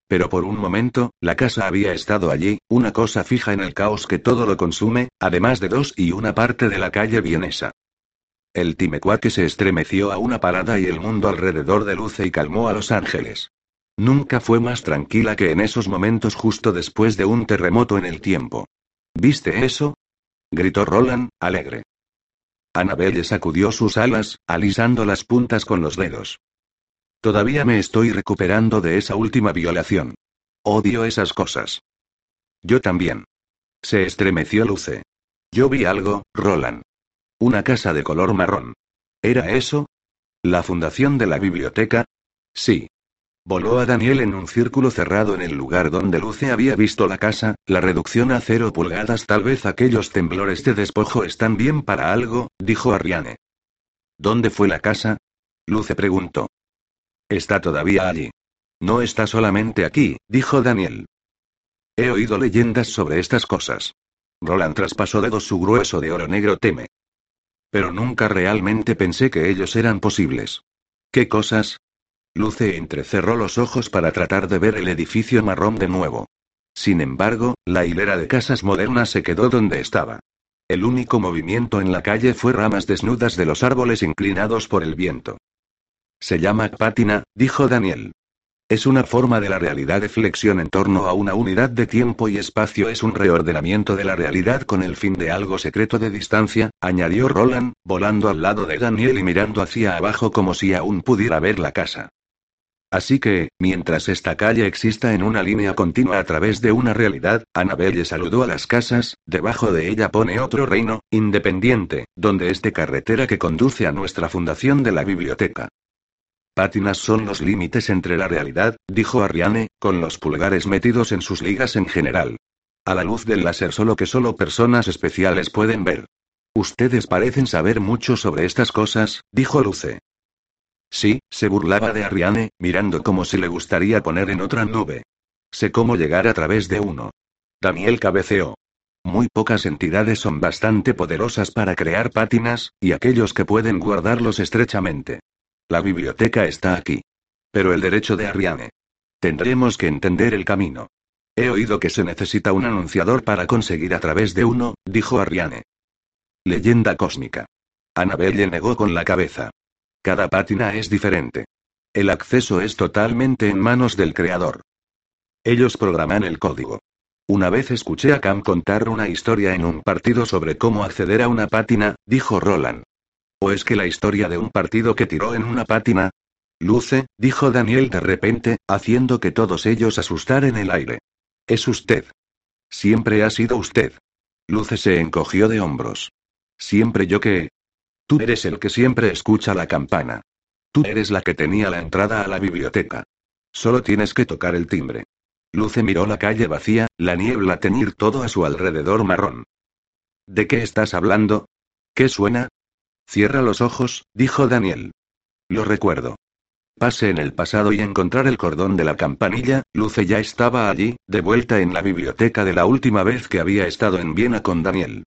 Pero por un momento, la casa había estado allí, una cosa fija en el caos que todo lo consume, además de dos y una parte de la calle vienesa. El Timecuaque se estremeció a una parada y el mundo alrededor de luce y calmó a los ángeles. Nunca fue más tranquila que en esos momentos justo después de un terremoto en el tiempo. ¿Viste eso? gritó Roland, alegre. Annabelle sacudió sus alas, alisando las puntas con los dedos. Todavía me estoy recuperando de esa última violación. Odio esas cosas. Yo también. Se estremeció Luce. Yo vi algo, Roland. Una casa de color marrón. ¿Era eso? ¿La fundación de la biblioteca? Sí. Voló a Daniel en un círculo cerrado en el lugar donde Luce había visto la casa, la reducción a cero pulgadas. Tal vez aquellos temblores de despojo están bien para algo, dijo Ariane. ¿Dónde fue la casa? Luce preguntó. Está todavía allí. No está solamente aquí, dijo Daniel. He oído leyendas sobre estas cosas. Roland traspasó dedos su grueso de oro negro teme. Pero nunca realmente pensé que ellos eran posibles. ¿Qué cosas? Luce entrecerró los ojos para tratar de ver el edificio marrón de nuevo. Sin embargo, la hilera de casas modernas se quedó donde estaba. El único movimiento en la calle fue ramas desnudas de los árboles inclinados por el viento. Se llama pátina, dijo Daniel. Es una forma de la realidad de flexión en torno a una unidad de tiempo y espacio. Es un reordenamiento de la realidad con el fin de algo secreto de distancia, añadió Roland, volando al lado de Daniel y mirando hacia abajo como si aún pudiera ver la casa. Así que, mientras esta calle exista en una línea continua a través de una realidad, Annabelle saludó a las casas, debajo de ella pone otro reino, independiente, donde este carretera que conduce a nuestra fundación de la biblioteca. Pátinas son los límites entre la realidad, dijo Ariane, con los pulgares metidos en sus ligas en general. A la luz del láser solo que solo personas especiales pueden ver. Ustedes parecen saber mucho sobre estas cosas, dijo Luce. Sí, se burlaba de Ariane, mirando como si le gustaría poner en otra nube. Sé cómo llegar a través de uno. Daniel cabeceó. Muy pocas entidades son bastante poderosas para crear pátinas, y aquellos que pueden guardarlos estrechamente. La biblioteca está aquí. Pero el derecho de Ariane. Tendremos que entender el camino. He oído que se necesita un anunciador para conseguir a través de uno, dijo Ariane. Leyenda cósmica. Annabelle negó con la cabeza. Cada pátina es diferente. El acceso es totalmente en manos del creador. Ellos programan el código. Una vez escuché a Cam contar una historia en un partido sobre cómo acceder a una pátina, dijo Roland. ¿O es que la historia de un partido que tiró en una pátina? Luce, dijo Daniel de repente, haciendo que todos ellos asustar en el aire. Es usted. Siempre ha sido usted. Luce se encogió de hombros. Siempre yo que... Tú eres el que siempre escucha la campana. Tú eres la que tenía la entrada a la biblioteca. Solo tienes que tocar el timbre. Luce miró la calle vacía, la niebla teñir todo a su alrededor marrón. ¿De qué estás hablando? ¿Qué suena? Cierra los ojos, dijo Daniel. Lo recuerdo. Pase en el pasado y encontrar el cordón de la campanilla, Luce ya estaba allí, de vuelta en la biblioteca de la última vez que había estado en Viena con Daniel.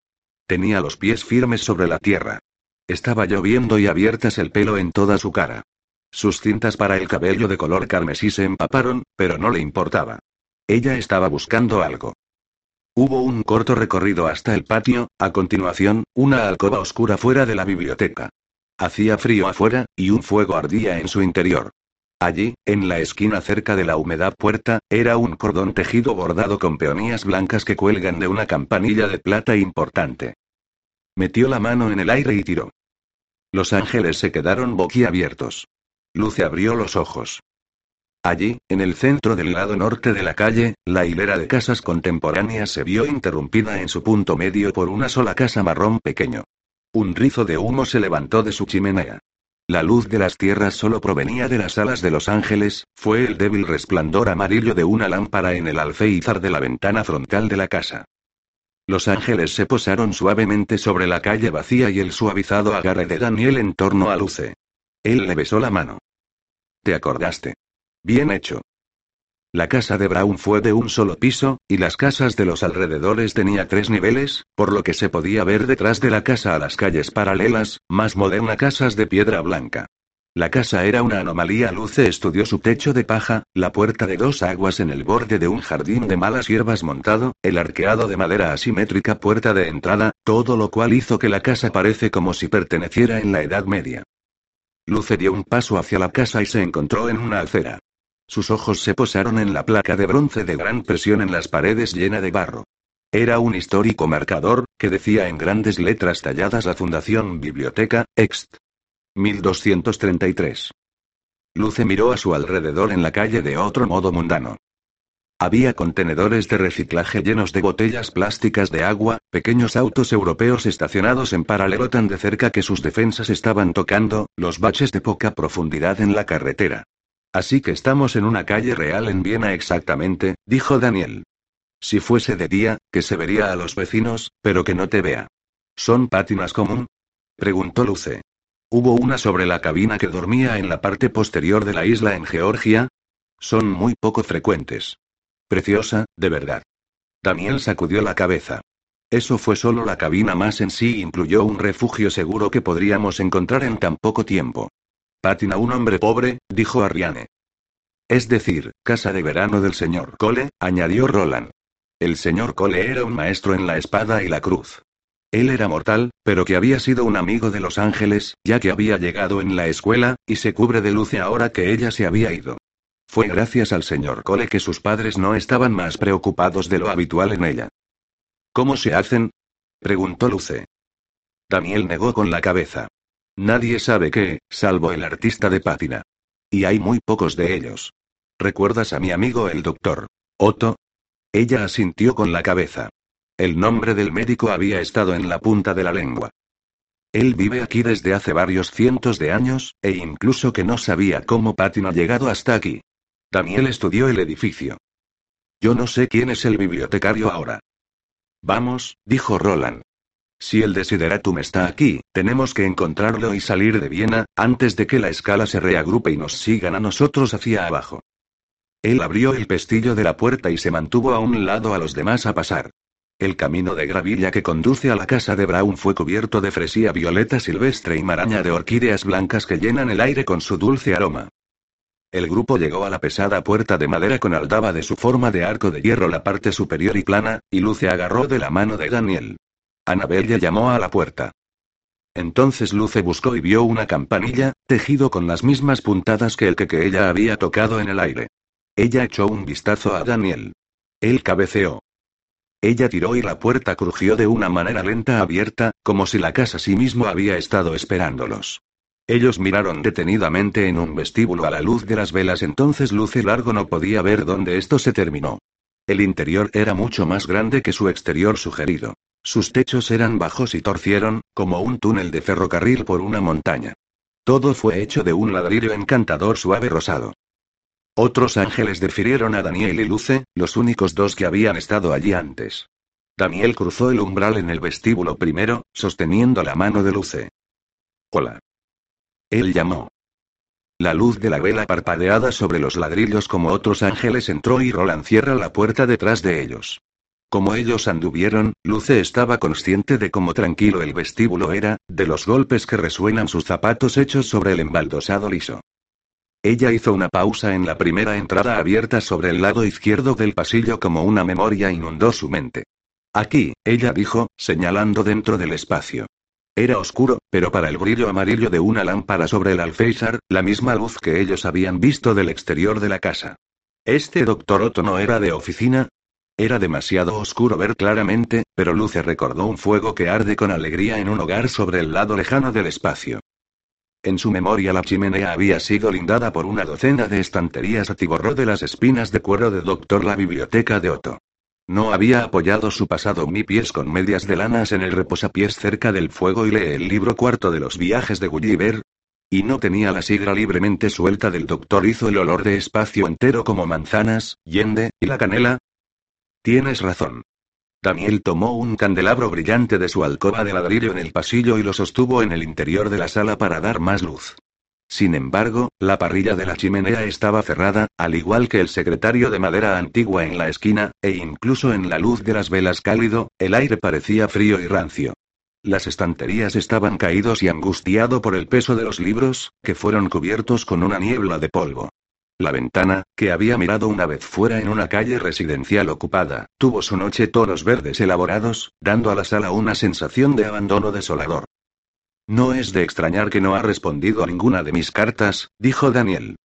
Tenía los pies firmes sobre la tierra. Estaba lloviendo y abiertas el pelo en toda su cara. Sus cintas para el cabello de color carmesí se empaparon, pero no le importaba. Ella estaba buscando algo. Hubo un corto recorrido hasta el patio, a continuación, una alcoba oscura fuera de la biblioteca. Hacía frío afuera, y un fuego ardía en su interior. Allí, en la esquina cerca de la humedad puerta, era un cordón tejido bordado con peonías blancas que cuelgan de una campanilla de plata importante. Metió la mano en el aire y tiró. Los ángeles se quedaron boquiabiertos. Luce abrió los ojos. Allí, en el centro del lado norte de la calle, la hilera de casas contemporáneas se vio interrumpida en su punto medio por una sola casa marrón pequeño. Un rizo de humo se levantó de su chimenea. La luz de las tierras solo provenía de las alas de los ángeles, fue el débil resplandor amarillo de una lámpara en el alféizar de la ventana frontal de la casa. Los ángeles se posaron suavemente sobre la calle vacía y el suavizado agarre de Daniel en torno a Luce. Él le besó la mano. ¿Te acordaste? Bien hecho. La casa de Brown fue de un solo piso, y las casas de los alrededores tenía tres niveles, por lo que se podía ver detrás de la casa a las calles paralelas, más moderna casas de piedra blanca. La casa era una anomalía. Luce estudió su techo de paja, la puerta de dos aguas en el borde de un jardín de malas hierbas montado, el arqueado de madera asimétrica puerta de entrada, todo lo cual hizo que la casa parece como si perteneciera en la Edad Media. Luce dio un paso hacia la casa y se encontró en una acera. Sus ojos se posaron en la placa de bronce de gran presión en las paredes llena de barro. Era un histórico marcador, que decía en grandes letras talladas la Fundación Biblioteca, Ext. 1233. Luce miró a su alrededor en la calle de otro modo mundano. Había contenedores de reciclaje llenos de botellas plásticas de agua, pequeños autos europeos estacionados en paralelo tan de cerca que sus defensas estaban tocando, los baches de poca profundidad en la carretera. Así que estamos en una calle real en Viena exactamente, dijo Daniel. Si fuese de día, que se vería a los vecinos, pero que no te vea. ¿Son pátinas común? preguntó Luce. ¿Hubo una sobre la cabina que dormía en la parte posterior de la isla en Georgia? Son muy poco frecuentes. Preciosa, de verdad. Daniel sacudió la cabeza. Eso fue solo la cabina más en sí incluyó un refugio seguro que podríamos encontrar en tan poco tiempo. Pátina un hombre pobre, dijo Ariane. Es decir, casa de verano del señor Cole, añadió Roland. El señor Cole era un maestro en la espada y la cruz. Él era mortal, pero que había sido un amigo de los ángeles, ya que había llegado en la escuela, y se cubre de luce ahora que ella se había ido. Fue gracias al señor Cole que sus padres no estaban más preocupados de lo habitual en ella. ¿Cómo se hacen? preguntó Luce. Daniel negó con la cabeza. Nadie sabe qué, salvo el artista de pátina. Y hay muy pocos de ellos. ¿Recuerdas a mi amigo el doctor Otto? Ella asintió con la cabeza. El nombre del médico había estado en la punta de la lengua. Él vive aquí desde hace varios cientos de años, e incluso que no sabía cómo Pátina ha llegado hasta aquí. Daniel estudió el edificio. Yo no sé quién es el bibliotecario ahora. Vamos, dijo Roland. Si el desideratum está aquí, tenemos que encontrarlo y salir de Viena, antes de que la escala se reagrupe y nos sigan a nosotros hacia abajo. Él abrió el pestillo de la puerta y se mantuvo a un lado a los demás a pasar. El camino de gravilla que conduce a la casa de Brown fue cubierto de fresía violeta silvestre y maraña de orquídeas blancas que llenan el aire con su dulce aroma. El grupo llegó a la pesada puerta de madera con aldaba de su forma de arco de hierro la parte superior y plana, y Luce agarró de la mano de Daniel. Anabella llamó a la puerta. Entonces Luce buscó y vio una campanilla, tejido con las mismas puntadas que el que, que ella había tocado en el aire. Ella echó un vistazo a Daniel. Él cabeceó. Ella tiró y la puerta crujió de una manera lenta abierta, como si la casa sí mismo había estado esperándolos. Ellos miraron detenidamente en un vestíbulo a la luz de las velas, entonces Luce Largo no podía ver dónde esto se terminó. El interior era mucho más grande que su exterior sugerido. Sus techos eran bajos y torcieron, como un túnel de ferrocarril por una montaña. Todo fue hecho de un ladrillo encantador suave rosado. Otros ángeles defirieron a Daniel y Luce, los únicos dos que habían estado allí antes. Daniel cruzó el umbral en el vestíbulo primero, sosteniendo la mano de Luce. Hola. Él llamó. La luz de la vela parpadeada sobre los ladrillos como otros ángeles entró y Roland cierra la puerta detrás de ellos. Como ellos anduvieron, Luce estaba consciente de cómo tranquilo el vestíbulo era, de los golpes que resuenan sus zapatos hechos sobre el embaldosado liso. Ella hizo una pausa en la primera entrada abierta sobre el lado izquierdo del pasillo como una memoria inundó su mente. Aquí, ella dijo, señalando dentro del espacio. Era oscuro, pero para el brillo amarillo de una lámpara sobre el alféizar, la misma luz que ellos habían visto del exterior de la casa. ¿Este doctor Otto no era de oficina? Era demasiado oscuro ver claramente, pero Luce recordó un fuego que arde con alegría en un hogar sobre el lado lejano del espacio. En su memoria la chimenea había sido lindada por una docena de estanterías atiborró de las espinas de cuero de doctor la biblioteca de Otto. No había apoyado su pasado mi pies con medias de lanas en el reposapiés cerca del fuego y lee el libro cuarto de los viajes de Gulliver. Y no tenía la sidra libremente suelta del doctor hizo el olor de espacio entero como manzanas, yende, y la canela, Tienes razón. Daniel tomó un candelabro brillante de su alcoba de ladrillo en el pasillo y lo sostuvo en el interior de la sala para dar más luz. Sin embargo, la parrilla de la chimenea estaba cerrada, al igual que el secretario de madera antigua en la esquina, e incluso en la luz de las velas cálido, el aire parecía frío y rancio. Las estanterías estaban caídos y angustiado por el peso de los libros, que fueron cubiertos con una niebla de polvo. La ventana, que había mirado una vez fuera en una calle residencial ocupada, tuvo su noche tonos verdes elaborados, dando a la sala una sensación de abandono desolador. No es de extrañar que no ha respondido a ninguna de mis cartas, dijo Daniel.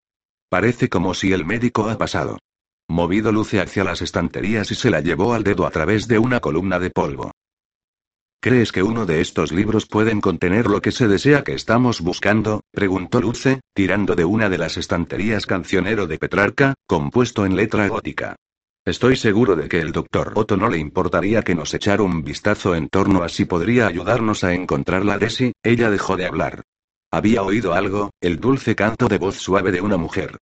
Parece como si el médico ha pasado. Movido luce hacia las estanterías y se la llevó al dedo a través de una columna de polvo. ¿Crees que uno de estos libros pueden contener lo que se desea que estamos buscando? preguntó Luce, tirando de una de las estanterías cancionero de Petrarca, compuesto en letra gótica. Estoy seguro de que el doctor Otto no le importaría que nos echara un vistazo en torno a si podría ayudarnos a encontrar la Desi, ella dejó de hablar. Había oído algo, el dulce canto de voz suave de una mujer.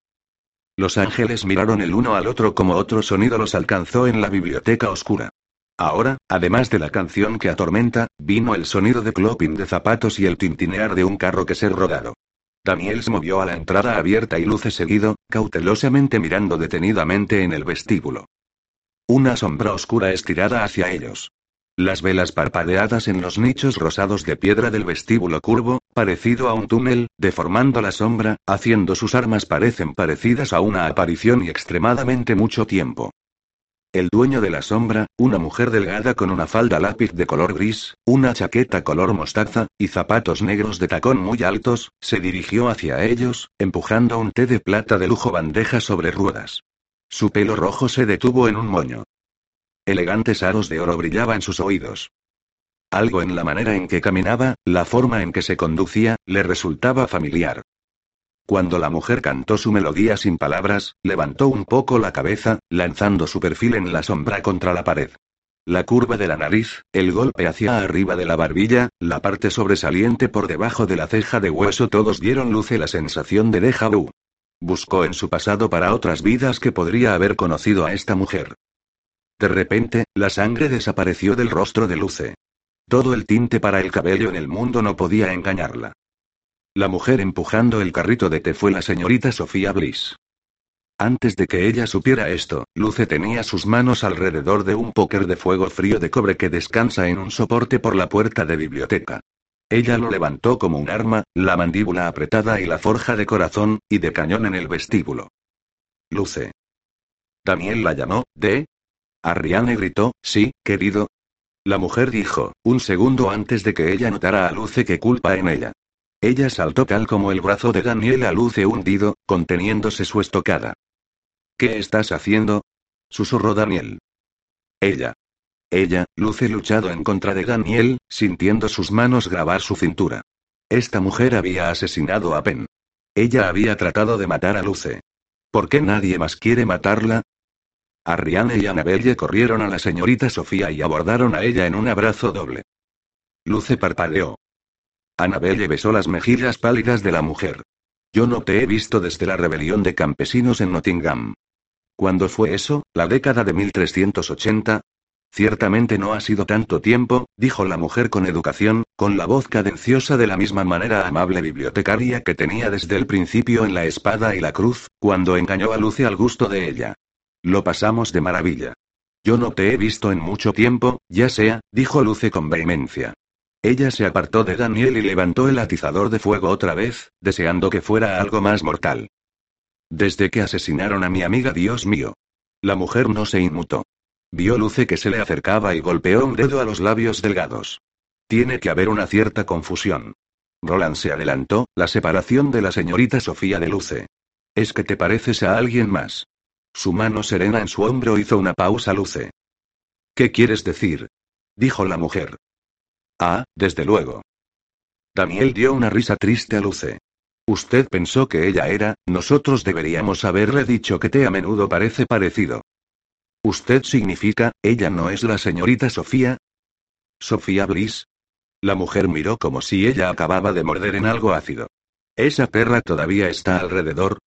Los ángeles miraron el uno al otro como otro sonido los alcanzó en la biblioteca oscura. Ahora, además de la canción que atormenta, vino el sonido de clopping de zapatos y el tintinear de un carro que ser rodado. Daniel se movió a la entrada abierta y luce seguido, cautelosamente mirando detenidamente en el vestíbulo. Una sombra oscura estirada hacia ellos. Las velas parpadeadas en los nichos rosados de piedra del vestíbulo curvo, parecido a un túnel, deformando la sombra, haciendo sus armas parecen parecidas a una aparición y extremadamente mucho tiempo. El dueño de la sombra, una mujer delgada con una falda lápiz de color gris, una chaqueta color mostaza, y zapatos negros de tacón muy altos, se dirigió hacia ellos, empujando un té de plata de lujo bandeja sobre ruedas. Su pelo rojo se detuvo en un moño. Elegantes aros de oro brillaban sus oídos. Algo en la manera en que caminaba, la forma en que se conducía, le resultaba familiar. Cuando la mujer cantó su melodía sin palabras, levantó un poco la cabeza, lanzando su perfil en la sombra contra la pared. La curva de la nariz, el golpe hacia arriba de la barbilla, la parte sobresaliente por debajo de la ceja de hueso todos dieron luce la sensación de déjà vu. Buscó en su pasado para otras vidas que podría haber conocido a esta mujer. De repente, la sangre desapareció del rostro de Luce. Todo el tinte para el cabello en el mundo no podía engañarla. La mujer empujando el carrito de té fue la señorita Sofía Bliss. Antes de que ella supiera esto, Luce tenía sus manos alrededor de un póker de fuego frío de cobre que descansa en un soporte por la puerta de biblioteca. Ella lo levantó como un arma, la mandíbula apretada y la forja de corazón, y de cañón en el vestíbulo. Luce. Daniel la llamó, ¿de? Arriane gritó, sí, querido. La mujer dijo, un segundo antes de que ella notara a Luce que culpa en ella. Ella saltó tal como el brazo de Daniel a luce hundido, conteniéndose su estocada. ¿Qué estás haciendo? susurró Daniel. Ella. Ella, Luce luchado en contra de Daniel, sintiendo sus manos grabar su cintura. Esta mujer había asesinado a Pen. Ella había tratado de matar a Luce. ¿Por qué nadie más quiere matarla? Arriane y Annabelle corrieron a la señorita Sofía y abordaron a ella en un abrazo doble. Luce parpadeó. Annabelle besó las mejillas pálidas de la mujer. Yo no te he visto desde la rebelión de campesinos en Nottingham. ¿Cuándo fue eso? ¿La década de 1380? Ciertamente no ha sido tanto tiempo, dijo la mujer con educación, con la voz cadenciosa de la misma manera amable bibliotecaria que tenía desde el principio en la espada y la cruz, cuando engañó a Luce al gusto de ella. Lo pasamos de maravilla. Yo no te he visto en mucho tiempo, ya sea, dijo Luce con vehemencia. Ella se apartó de Daniel y levantó el atizador de fuego otra vez, deseando que fuera algo más mortal. Desde que asesinaron a mi amiga, Dios mío. La mujer no se inmutó. Vio Luce que se le acercaba y golpeó un dedo a los labios delgados. Tiene que haber una cierta confusión. Roland se adelantó, la separación de la señorita Sofía de Luce. Es que te pareces a alguien más. Su mano serena en su hombro hizo una pausa Luce. ¿Qué quieres decir? dijo la mujer. Ah, desde luego. Daniel dio una risa triste a Luce. Usted pensó que ella era, nosotros deberíamos haberle dicho que te a menudo parece parecido. ¿Usted significa, ella no es la señorita Sofía? ¿Sofía Bliss? La mujer miró como si ella acababa de morder en algo ácido. ¿Esa perra todavía está alrededor?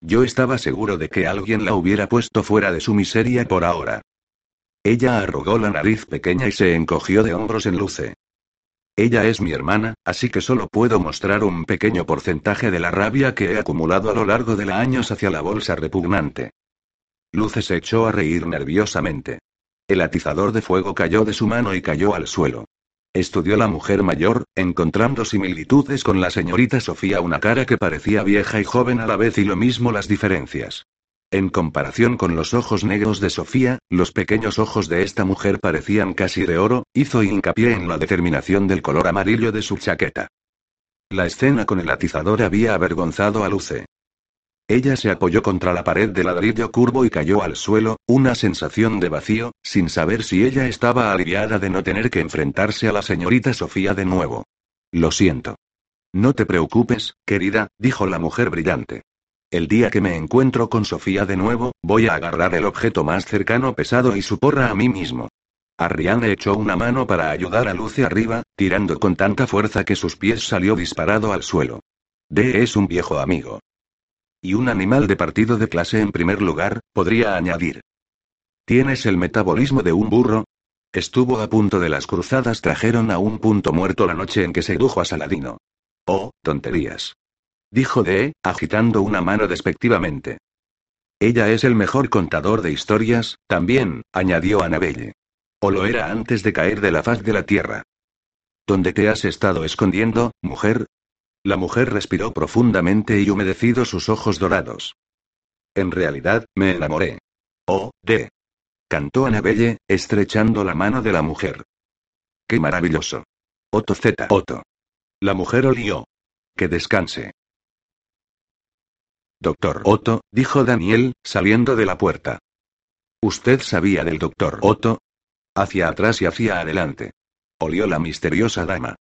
Yo estaba seguro de que alguien la hubiera puesto fuera de su miseria por ahora. Ella arrugó la nariz pequeña y se encogió de hombros en luce. Ella es mi hermana, así que solo puedo mostrar un pequeño porcentaje de la rabia que he acumulado a lo largo de los años hacia la bolsa repugnante. Luce se echó a reír nerviosamente. El atizador de fuego cayó de su mano y cayó al suelo. Estudió la mujer mayor, encontrando similitudes con la señorita Sofía, una cara que parecía vieja y joven a la vez y lo mismo las diferencias. En comparación con los ojos negros de Sofía, los pequeños ojos de esta mujer parecían casi de oro, hizo hincapié en la determinación del color amarillo de su chaqueta. La escena con el atizador había avergonzado a Luce. Ella se apoyó contra la pared de ladrillo curvo y cayó al suelo, una sensación de vacío, sin saber si ella estaba aliviada de no tener que enfrentarse a la señorita Sofía de nuevo. Lo siento. No te preocupes, querida, dijo la mujer brillante. El día que me encuentro con Sofía de nuevo, voy a agarrar el objeto más cercano pesado y su porra a mí mismo. Arriane echó una mano para ayudar a Luce arriba, tirando con tanta fuerza que sus pies salió disparado al suelo. D es un viejo amigo. Y un animal de partido de clase en primer lugar, podría añadir. ¿Tienes el metabolismo de un burro? Estuvo a punto de las cruzadas trajeron a un punto muerto la noche en que sedujo a Saladino. Oh, tonterías. Dijo De, agitando una mano despectivamente. Ella es el mejor contador de historias, también, añadió Anabelle. O lo era antes de caer de la faz de la tierra. ¿Dónde te has estado escondiendo, mujer? La mujer respiró profundamente y humedecido sus ojos dorados. En realidad, me enamoré. Oh, de. Cantó Anabelle, estrechando la mano de la mujer. ¡Qué maravilloso! Otto Z. Otto. La mujer olió. Que descanse. Doctor Otto, dijo Daniel, saliendo de la puerta. ¿Usted sabía del doctor Otto? Hacia atrás y hacia adelante. Olió la misteriosa dama.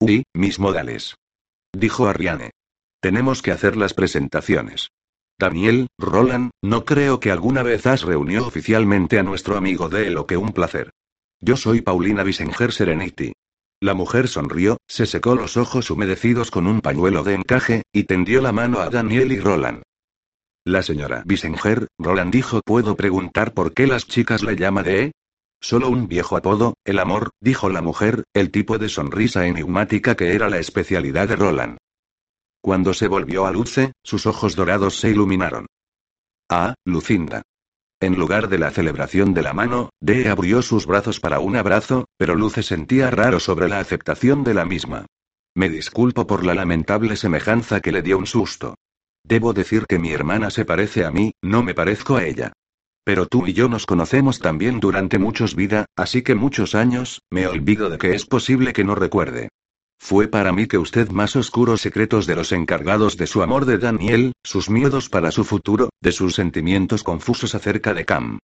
Uy, mis modales dijo Ariane. Tenemos que hacer las presentaciones. Daniel, Roland, no creo que alguna vez has reunido oficialmente a nuestro amigo de lo que un placer. Yo soy Paulina Bisenger Serenity. La mujer sonrió, se secó los ojos humedecidos con un pañuelo de encaje, y tendió la mano a Daniel y Roland. La señora Bisenger, Roland dijo, ¿puedo preguntar por qué las chicas le llaman de? Solo un viejo apodo, el amor, dijo la mujer, el tipo de sonrisa enigmática que era la especialidad de Roland. Cuando se volvió a Luce, sus ojos dorados se iluminaron. Ah, Lucinda. En lugar de la celebración de la mano, Dee abrió sus brazos para un abrazo, pero Luce sentía raro sobre la aceptación de la misma. Me disculpo por la lamentable semejanza que le dio un susto. Debo decir que mi hermana se parece a mí, no me parezco a ella. Pero tú y yo nos conocemos también durante muchos vida, así que muchos años, me olvido de que es posible que no recuerde. Fue para mí que usted más oscuros secretos de los encargados de su amor de Daniel, sus miedos para su futuro, de sus sentimientos confusos acerca de Cam.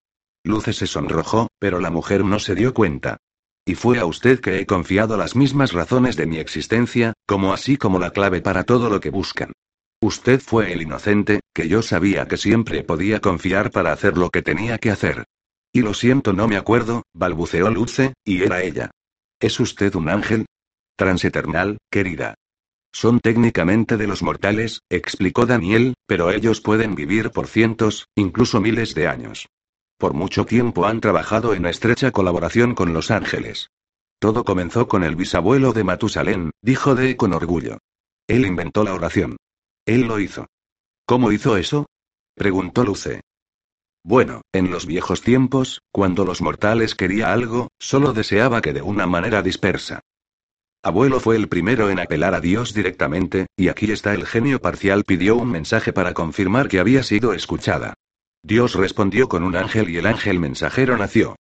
Luce se sonrojó, pero la mujer no se dio cuenta. Y fue a usted que he confiado las mismas razones de mi existencia, como así como la clave para todo lo que buscan. Usted fue el inocente, que yo sabía que siempre podía confiar para hacer lo que tenía que hacer. Y lo siento, no me acuerdo, balbuceó Luce, y era ella. ¿Es usted un ángel? Transeternal, querida. Son técnicamente de los mortales, explicó Daniel, pero ellos pueden vivir por cientos, incluso miles de años. por mucho tiempo han trabajado en estrecha colaboración con los ángeles. Todo comenzó con el bisabuelo de Matusalén, dijo De con orgullo. Él inventó la oración. Él lo hizo. ¿Cómo hizo eso? preguntó Luce. Bueno, en los viejos tiempos, cuando los mortales quería algo, solo deseaba que de una manera dispersa. Abuelo fue el primero en apelar a Dios directamente, y aquí está el genio parcial pidió un mensaje para confirmar que había sido escuchada. Dios respondió con un ángel y el ángel mensajero nació.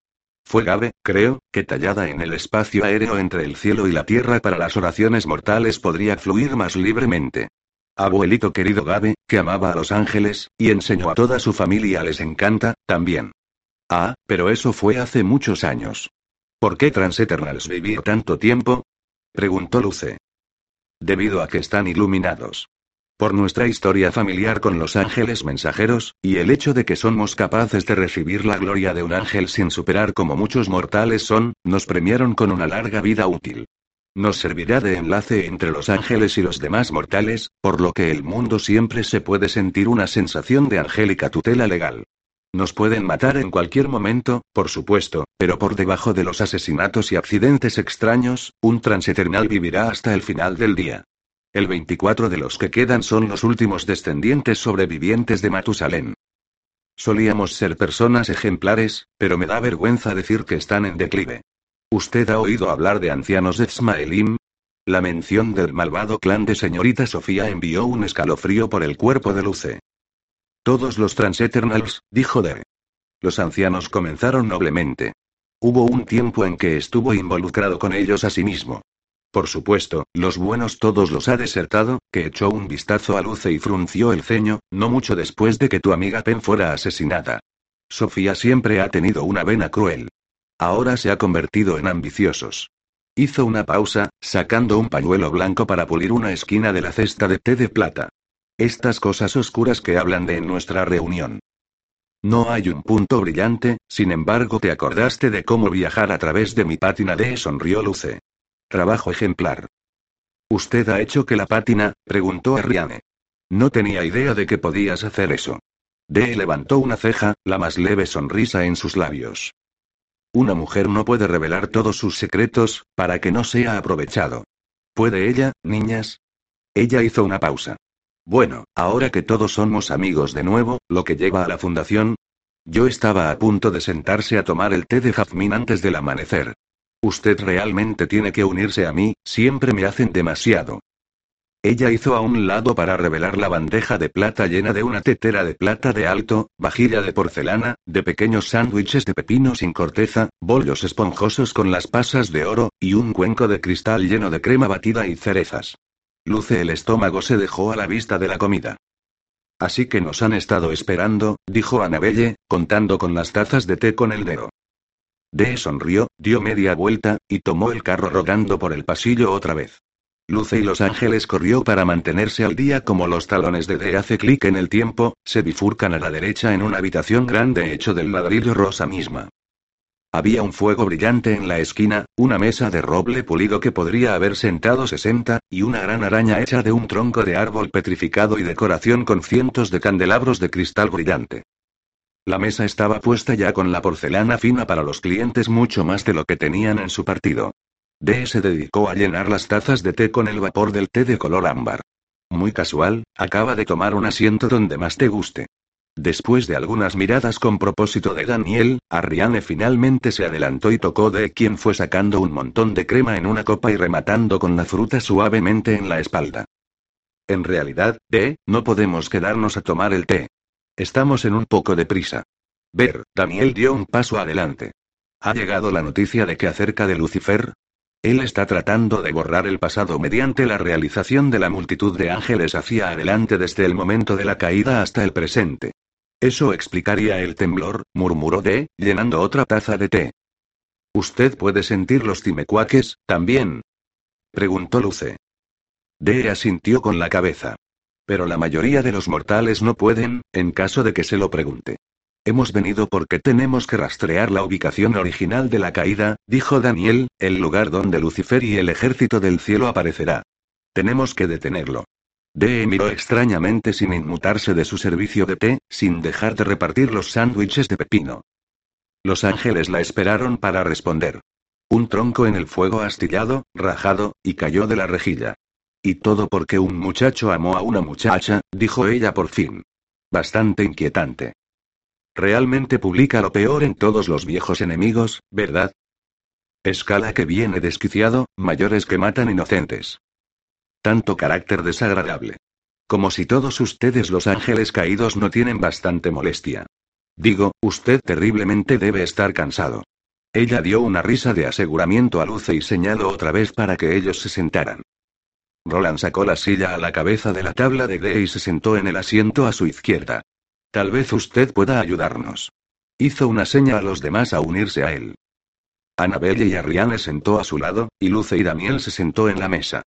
Fue Gabe, creo, que tallada en el espacio aéreo entre el cielo y la tierra para las oraciones mortales podría fluir más libremente. Abuelito querido Gabe, que amaba a los ángeles, y enseñó a toda su familia les encanta, también. Ah, pero eso fue hace muchos años. ¿Por qué Transeternals vivir tanto tiempo? Preguntó Luce. Debido a que están iluminados. Por nuestra historia familiar con los ángeles mensajeros, y el hecho de que somos capaces de recibir la gloria de un ángel sin superar como muchos mortales son, nos premiaron con una larga vida útil. Nos servirá de enlace entre los ángeles y los demás mortales, por lo que el mundo siempre se puede sentir una sensación de angélica tutela legal. Nos pueden matar en cualquier momento, por supuesto, pero por debajo de los asesinatos y accidentes extraños, un transeternal vivirá hasta el final del día. El 24 de los que quedan son los últimos descendientes sobrevivientes de Matusalén. Solíamos ser personas ejemplares, pero me da vergüenza decir que están en declive. ¿Usted ha oído hablar de ancianos de Ismaelim? La mención del malvado clan de señorita Sofía envió un escalofrío por el cuerpo de Luce. Todos los Transeternals, dijo De. Los ancianos comenzaron noblemente. Hubo un tiempo en que estuvo involucrado con ellos a sí mismo. Por supuesto, los buenos todos los ha desertado, que echó un vistazo a Luce y frunció el ceño, no mucho después de que tu amiga Pen fuera asesinada. Sofía siempre ha tenido una vena cruel. Ahora se ha convertido en ambiciosos. Hizo una pausa, sacando un pañuelo blanco para pulir una esquina de la cesta de té de plata. Estas cosas oscuras que hablan de nuestra reunión. No hay un punto brillante, sin embargo te acordaste de cómo viajar a través de mi pátina de sonrió Luce. Trabajo ejemplar. ¿Usted ha hecho que la pátina? preguntó Ariane. No tenía idea de que podías hacer eso. Dee levantó una ceja, la más leve sonrisa en sus labios. Una mujer no puede revelar todos sus secretos, para que no sea aprovechado. ¿Puede ella, niñas? Ella hizo una pausa. Bueno, ahora que todos somos amigos de nuevo, lo que lleva a la fundación. Yo estaba a punto de sentarse a tomar el té de jazmín antes del amanecer. Usted realmente tiene que unirse a mí, siempre me hacen demasiado. Ella hizo a un lado para revelar la bandeja de plata llena de una tetera de plata de alto, vajilla de porcelana, de pequeños sándwiches de pepino sin corteza, bollos esponjosos con las pasas de oro, y un cuenco de cristal lleno de crema batida y cerezas. Luce el estómago se dejó a la vista de la comida. Así que nos han estado esperando, dijo Anabelle, contando con las tazas de té con el dedo. Dee sonrió, dio media vuelta, y tomó el carro rodando por el pasillo otra vez. Luce y Los Ángeles corrió para mantenerse al día como los talones de Dee hace clic en el tiempo, se bifurcan a la derecha en una habitación grande hecho del ladrillo rosa misma. Había un fuego brillante en la esquina, una mesa de roble pulido que podría haber sentado 60, y una gran araña hecha de un tronco de árbol petrificado y decoración con cientos de candelabros de cristal brillante. La mesa estaba puesta ya con la porcelana fina para los clientes mucho más de lo que tenían en su partido. D se dedicó a llenar las tazas de té con el vapor del té de color ámbar. Muy casual, acaba de tomar un asiento donde más te guste. Después de algunas miradas con propósito de Daniel, Ariane finalmente se adelantó y tocó de quien fue sacando un montón de crema en una copa y rematando con la fruta suavemente en la espalda. En realidad, de, no podemos quedarnos a tomar el té. Estamos en un poco de prisa. Ver, Daniel dio un paso adelante. ¿Ha llegado la noticia de que acerca de Lucifer? Él está tratando de borrar el pasado mediante la realización de la multitud de ángeles hacia adelante desde el momento de la caída hasta el presente. Eso explicaría el temblor, murmuró D, llenando otra taza de té. ¿Usted puede sentir los timecuaques, también? preguntó Luce. D asintió con la cabeza. Pero la mayoría de los mortales no pueden, en caso de que se lo pregunte. Hemos venido porque tenemos que rastrear la ubicación original de la caída, dijo Daniel, el lugar donde Lucifer y el ejército del cielo aparecerá. Tenemos que detenerlo. Dee miró extrañamente sin inmutarse de su servicio de té, sin dejar de repartir los sándwiches de pepino. Los ángeles la esperaron para responder. Un tronco en el fuego astillado, rajado, y cayó de la rejilla. Y todo porque un muchacho amó a una muchacha, dijo ella por fin. Bastante inquietante. Realmente publica lo peor en todos los viejos enemigos, ¿verdad? Escala que viene desquiciado, mayores que matan inocentes. Tanto carácter desagradable. Como si todos ustedes los ángeles caídos no tienen bastante molestia. Digo, usted terriblemente debe estar cansado. Ella dio una risa de aseguramiento a Luce y señaló otra vez para que ellos se sentaran. Roland sacó la silla a la cabeza de la tabla de D y se sentó en el asiento a su izquierda. Tal vez usted pueda ayudarnos. Hizo una seña a los demás a unirse a él. Annabelle y Arriane sentó a su lado, y Luce y Daniel se sentó en la mesa.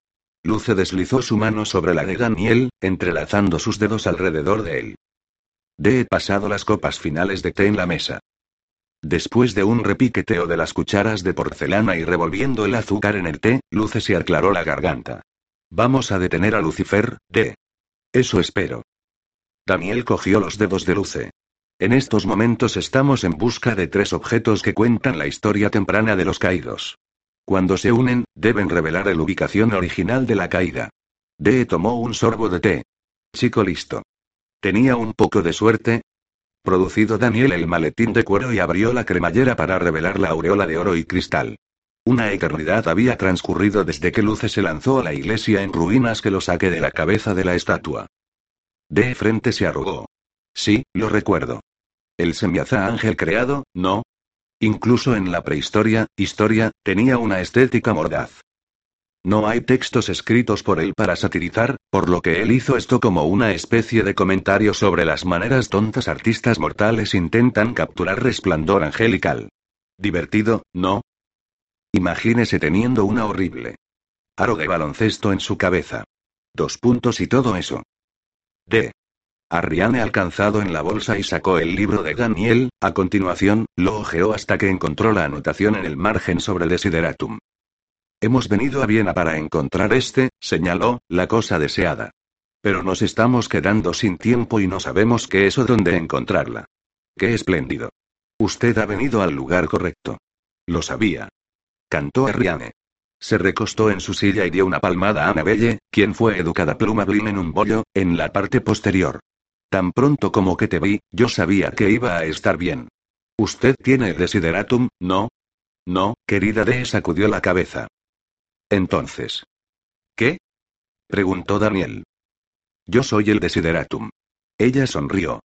Luce deslizó su mano sobre la de Daniel, entrelazando sus dedos alrededor de él. De he pasado las copas finales de té en la mesa. Después de un repiqueteo de las cucharas de porcelana y revolviendo el azúcar en el té, Luce se aclaró la garganta. Vamos a detener a Lucifer, de. Eso espero. Daniel cogió los dedos de Luce. En estos momentos estamos en busca de tres objetos que cuentan la historia temprana de los caídos. Cuando se unen, deben revelar la ubicación original de la caída. Dee tomó un sorbo de té. Chico listo. Tenía un poco de suerte. Producido Daniel el maletín de cuero y abrió la cremallera para revelar la aureola de oro y cristal. Una eternidad había transcurrido desde que Luce se lanzó a la iglesia en ruinas que lo saqué de la cabeza de la estatua. De frente se arrugó. Sí, lo recuerdo. El semiaza ángel creado, ¿no? Incluso en la prehistoria, historia, tenía una estética mordaz. No hay textos escritos por él para satirizar, por lo que él hizo esto como una especie de comentario sobre las maneras tontas artistas mortales intentan capturar resplandor angelical. Divertido, ¿no? Imagínese teniendo una horrible aro de baloncesto en su cabeza. Dos puntos y todo eso. D. Arriane alcanzado en la bolsa y sacó el libro de Daniel, a continuación, lo ojeó hasta que encontró la anotación en el margen sobre Desideratum. Hemos venido a Viena para encontrar este, señaló, la cosa deseada. Pero nos estamos quedando sin tiempo y no sabemos qué es o dónde encontrarla. Qué espléndido. Usted ha venido al lugar correcto. Lo sabía cantó Arriane. Se recostó en su silla y dio una palmada a Annabelle, quien fue educada pluma blim en un bollo, en la parte posterior. Tan pronto como que te vi, yo sabía que iba a estar bien. Usted tiene desideratum, ¿no? No, querida D sacudió la cabeza. Entonces. ¿Qué? preguntó Daniel. Yo soy el desideratum. Ella sonrió.